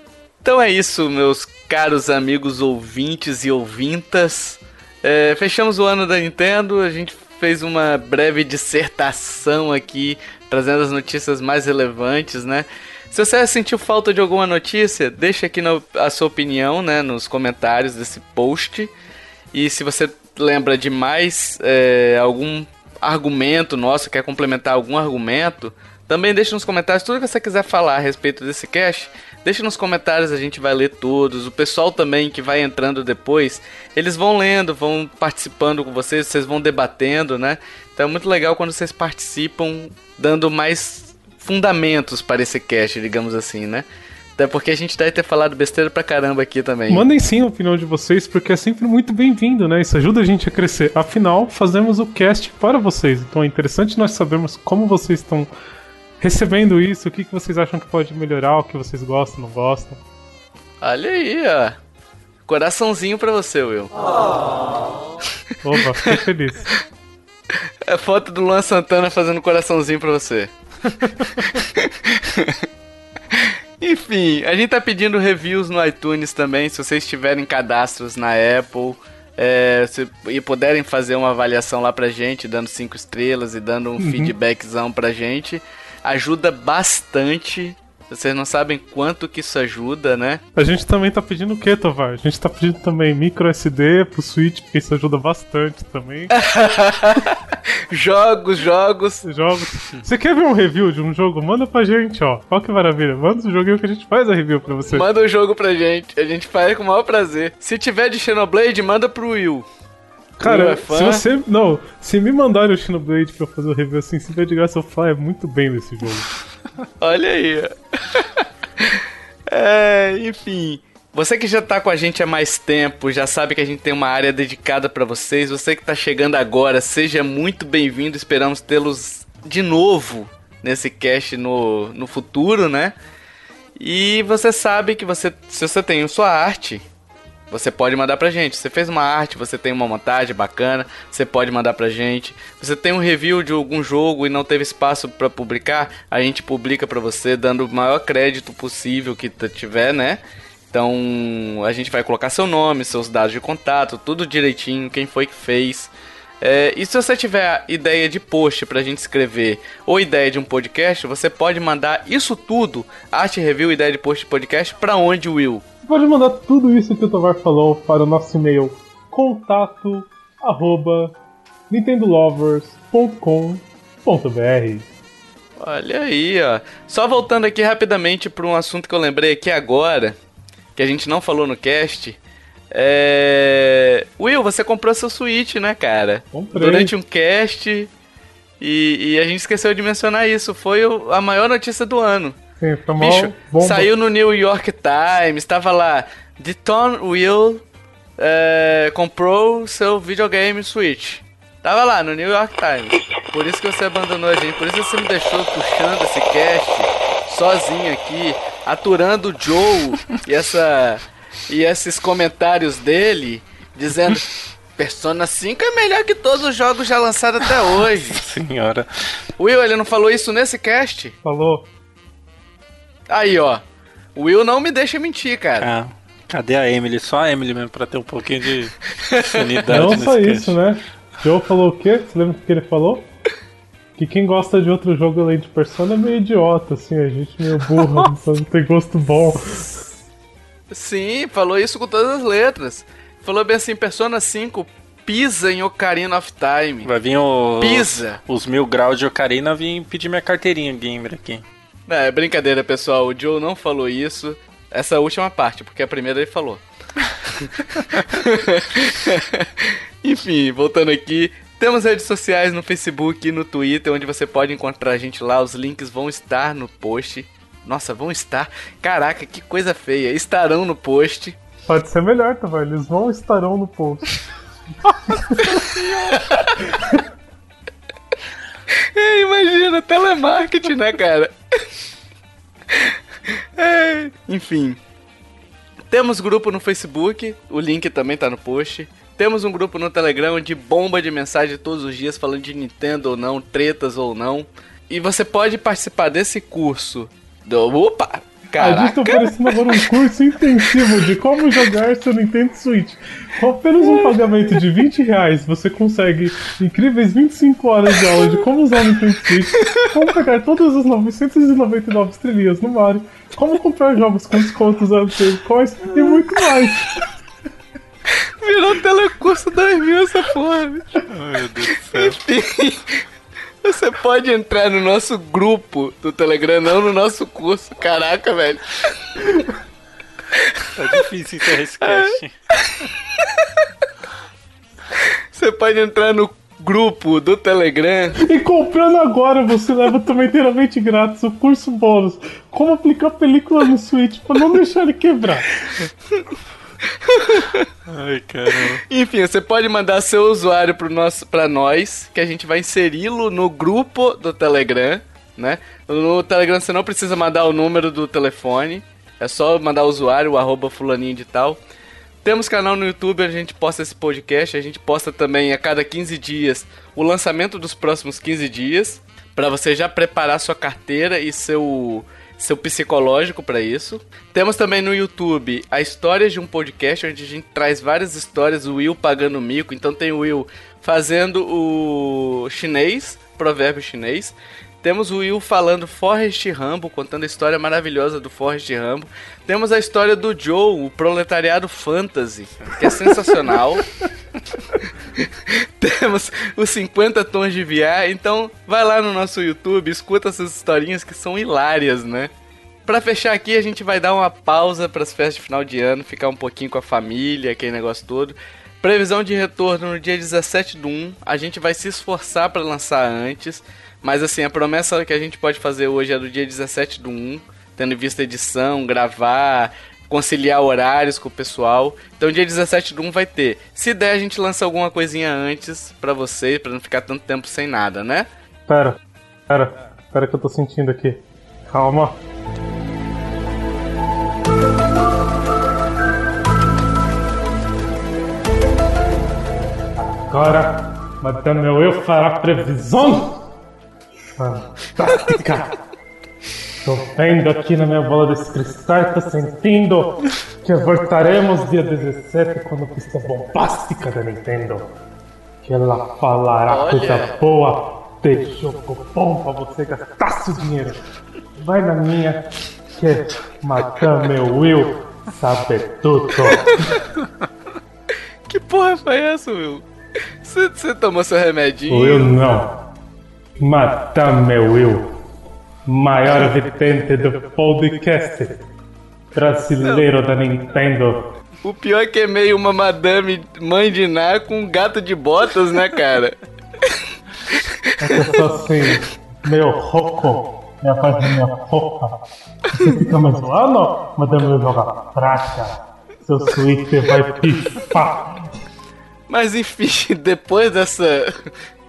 Então é isso, meus caros amigos ouvintes e ouvintas. É, fechamos o ano da Nintendo. A gente fez uma breve dissertação aqui, trazendo as notícias mais relevantes, né? Se você sentiu falta de alguma notícia, deixa aqui no- a sua opinião, né, nos comentários desse post. E se você lembra de mais é, algum argumento nosso, quer complementar algum argumento, também deixa nos comentários tudo que você quiser falar a respeito desse cast. Deixa nos comentários, a gente vai ler todos. O pessoal também que vai entrando depois, eles vão lendo, vão participando com vocês, vocês vão debatendo, né? Então é muito legal quando vocês participam, dando mais fundamentos para esse cast, digamos assim, né? Até porque a gente deve ter falado besteira pra caramba aqui também. Mandem sim a opinião de vocês, porque é sempre muito bem-vindo, né? Isso ajuda a gente a crescer. Afinal, fazemos o cast para vocês. Então é interessante nós sabermos como vocês estão recebendo isso, o que, que vocês acham que pode melhorar, o que vocês gostam, não gostam. Olha aí, ó. Coraçãozinho pra você, Will. Opa, fiquei feliz. <laughs> É foto do Luan Santana fazendo coraçãozinho pra você. <laughs> Enfim, a gente tá pedindo reviews no iTunes também, se vocês tiverem cadastros na Apple. é, se- e puderem fazer uma avaliação lá pra gente, dando cinco estrelas e dando um feedbackzão pra gente, ajuda bastante Vocês não sabem quanto que isso ajuda, né? A gente também tá pedindo o que, Tovar? A gente tá pedindo também micro SD pro Switch, porque isso ajuda bastante também. <laughs> jogos, jogos. Jogos. Você quer ver um review de um jogo? Manda pra gente, ó. Olha que maravilha. Manda um joguinho que a gente faz a review pra você. Manda um jogo pra gente. A gente faz com o maior prazer. Se tiver de Xenoblade, manda pro Will. Cara, é se você. Não, se me mandarem o Xenoblade pra fazer o review assim, se tiver de graça, eu falo, é muito bem desse jogo. <laughs> Olha aí. ó. <laughs> é, enfim. Você que já tá com a gente há mais tempo, já sabe que a gente tem uma área dedicada pra vocês. Você que tá chegando agora, seja muito bem-vindo. Esperamos tê-los de novo nesse cast no, no futuro, né? E você sabe que você, se você tem sua arte, você pode mandar pra gente. Você fez uma arte, você tem uma montagem bacana, você pode mandar pra gente. Você tem um review de algum jogo e não teve espaço pra publicar, a gente publica pra você, dando o maior crédito possível que tiver, né? Então a gente vai colocar seu nome, seus dados de contato, tudo direitinho, quem foi que fez. É, e se você tiver ideia de post pra gente escrever ou ideia de um podcast, você pode mandar isso tudo, arte review, ideia de post podcast, pra onde, Will? Você pode mandar tudo isso que o Tovar falou para o nosso e-mail contato arroba nintendolovers.com.br Olha aí, ó. Só voltando aqui rapidamente para um assunto que eu lembrei aqui agora, que a gente não falou no cast. É... Will, você comprou seu Switch, né, cara? Comprei. Durante um cast. E, e a gente esqueceu de mencionar isso. Foi o- a maior notícia do ano. Sim, mal Bicho, bomba. saiu no New York Times, tava lá. The Tom Will é, comprou seu videogame Switch. Tava lá no New York Times. Por isso que você abandonou a gente. Por isso que você me deixou puxando esse cast sozinho aqui, aturando o Joe e essa e esses comentários dele dizendo Persona 5 é melhor que todos os jogos já lançados até hoje. <laughs> Senhora. Will, ele não falou isso nesse cast? Falou. Aí, ó. O Will não me deixa mentir, cara. Ah, cadê a Emily? Só a Emily mesmo, pra ter um pouquinho de <laughs> sanidade Não nesse só cast. isso, né? Joe falou o quê? Você lembra o que ele falou? Que quem gosta de outro jogo além de Persona é meio idiota, assim, a gente meio burra, <laughs> então não tem gosto bom. Sim, falou isso com todas as letras. Falou bem assim, Persona 5 pisa em Ocarina of Time. Vai vir o, Pisa. os mil graus de Ocarina vir pedir minha carteirinha gamer aqui. É, brincadeira, pessoal. O Joe não falou isso. Essa última parte, porque a primeira ele falou. <laughs> Enfim, voltando aqui. Temos redes sociais no Facebook e no Twitter, onde você pode encontrar a gente lá. Os links vão estar no post. Nossa, vão estar. Caraca, que coisa feia. Estarão no post. Pode ser melhor, tá, velho? Eles vão estarão no post. <laughs> <laughs> Imagina, telemarketing, né, cara? É, <laughs> enfim. Temos grupo no Facebook, o link também tá no post. Temos um grupo no Telegram de bomba de mensagem todos os dias falando de Nintendo ou não, tretas ou não. E você pode participar desse curso do. Opa! A gente tá Caraca! oferecendo agora um curso intensivo de como jogar seu Nintendo Switch. Com apenas um pagamento de 20 reais, você consegue incríveis 25 horas de aula de como usar o Nintendo Switch, como pegar todas as 999 estrelinhas no Mario, como comprar jogos com descontos antes coins e muito mais. Virou telecurso 2000 essa porra. bicho. Ai, meu Deus do céu. Enfim, Você pode entrar no nosso grupo do Telegram, não no nosso curso. Caraca, velho. Tá difícil encerrar esse cast. Você pode entrar no grupo do Telegram. E comprando agora, você leva também inteiramente grátis o curso bônus Como aplicar película no Switch pra não deixar ele quebrar. Ai, caramba. Enfim, você pode mandar seu usuário pro nosso, pra nós, que a gente vai inseri-lo no grupo do Telegram, né? No Telegram você não precisa mandar o número do telefone, é só mandar o usuário, o arroba fulaninho de tal. Temos canal no YouTube, a gente posta esse podcast, a gente posta também a cada 15 dias o lançamento dos próximos 15 dias, para você já preparar sua carteira e seu seu psicológico para isso. Temos também no YouTube a história de um podcast onde a gente traz várias histórias, o Will pagando mico, então tem o Will fazendo o chinês, provérbio chinês. Temos o Will falando Forrest Rambo, contando a história maravilhosa do Forrest Rambo. Temos a história do Joe, o proletariado fantasy, que é sensacional. <laughs> <laughs> Temos os 50 tons de VR, então vai lá no nosso YouTube, escuta essas historinhas que são hilárias, né? Pra fechar aqui, a gente vai dar uma pausa para as festas de final de ano, ficar um pouquinho com a família, aquele negócio todo. Previsão de retorno no dia 17 do 1. A gente vai se esforçar para lançar antes. Mas assim, a promessa que a gente pode fazer hoje é do dia 17 do 1. Tendo em vista edição, gravar, conciliar horários com o pessoal. Então dia 17 do 1 vai ter. Se der, a gente lança alguma coisinha antes pra vocês, pra não ficar tanto tempo sem nada, né? Pera, pera, pera que eu tô sentindo aqui. Calma. Agora, Madame Will fará previsão fantástica. Tô vendo aqui na minha bola desse cristal, tô sentindo que voltaremos dia 17 com a notícia bombástica da Nintendo. Que ela falará Olha. coisa boa de jogo bom pra você gastar seu dinheiro. Vai na minha, que Madame Will sabe tudo. <laughs> Que porra foi essa, Will? Você você tomou seu remedinho? Will não. Madame Will, maior vidente do podcast brasileiro da Nintendo. O pior é que é meio uma madame mãe de Ná com um gato de botas, né, cara? Eu sou assim, meio rouco, minha é meio rouca. Você fica me zoando? Madame joga praça. Seu Twitter vai pifar. Mas enfim, <laughs> depois dessa.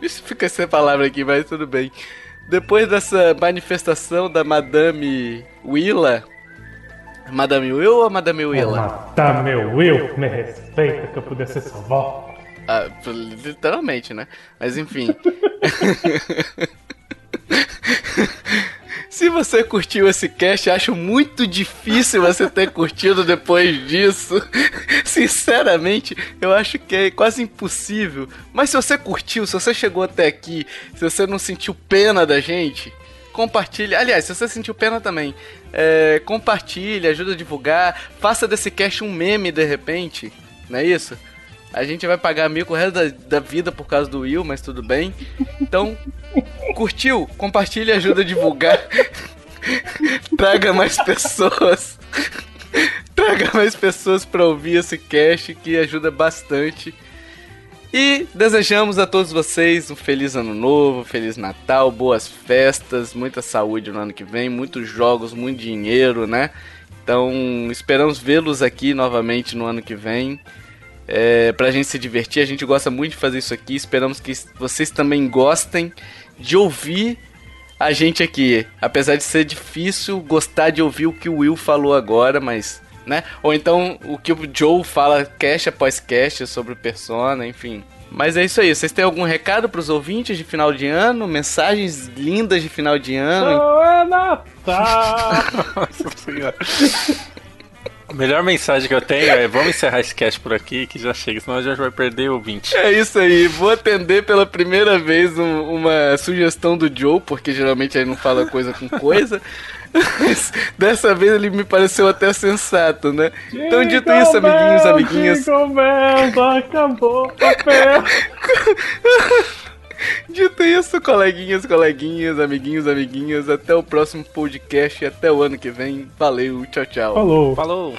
Isso fica sem palavra aqui, mas tudo bem. Depois dessa manifestação da Madame Willa. Madame Will ou Madame Willa? Madame Will, me respeita que eu puder ser sua avó. Ah, literalmente, né? Mas enfim. <laughs> Se você curtiu esse cast, acho muito difícil você ter curtido depois disso. <laughs> Sinceramente, eu acho que é quase impossível. Mas se você curtiu, se você chegou até aqui, se você não sentiu pena da gente, compartilhe. Aliás, se você sentiu pena também, é, compartilhe, ajuda a divulgar. Faça desse cast um meme de repente, não é isso? A gente vai pagar mil com o resto da, da vida por causa do Will, mas tudo bem. Então, curtiu? Compartilhe, ajuda a divulgar. <laughs> Traga mais pessoas. <laughs> Traga mais pessoas para ouvir esse cast que ajuda bastante. E desejamos a todos vocês um feliz ano novo, feliz Natal, boas festas, muita saúde no ano que vem, muitos jogos, muito dinheiro, né? Então, esperamos vê-los aqui novamente no ano que vem. É, pra gente se divertir, a gente gosta muito de fazer isso aqui. Esperamos que vocês também gostem de ouvir a gente aqui. Apesar de ser difícil gostar de ouvir o que o Will falou agora, mas. Né? Ou então o que o Joe fala cast após cast sobre o Persona, enfim. Mas é isso aí. Vocês têm algum recado pros ouvintes de final de ano? Mensagens lindas de final de ano? Não é Natal! Nossa senhora. A melhor mensagem que eu tenho é: vamos encerrar esse cast por aqui, que já chega, senão a gente vai perder o ouvinte. É isso aí, vou atender pela primeira vez um- uma sugestão do Joe, porque geralmente ele não fala coisa com coisa. <laughs> Mas dessa vez ele me pareceu até sensato, né? Então, dito isso, amiguinhos, amiguinhas, Jingle bells, acabou o papel. <laughs> <laughs> dito isso, coleguinhas, coleguinhas, amiguinhos, amiguinhas, até o próximo podcast e até o ano que vem. Valeu, tchau, tchau. Falou. Falou!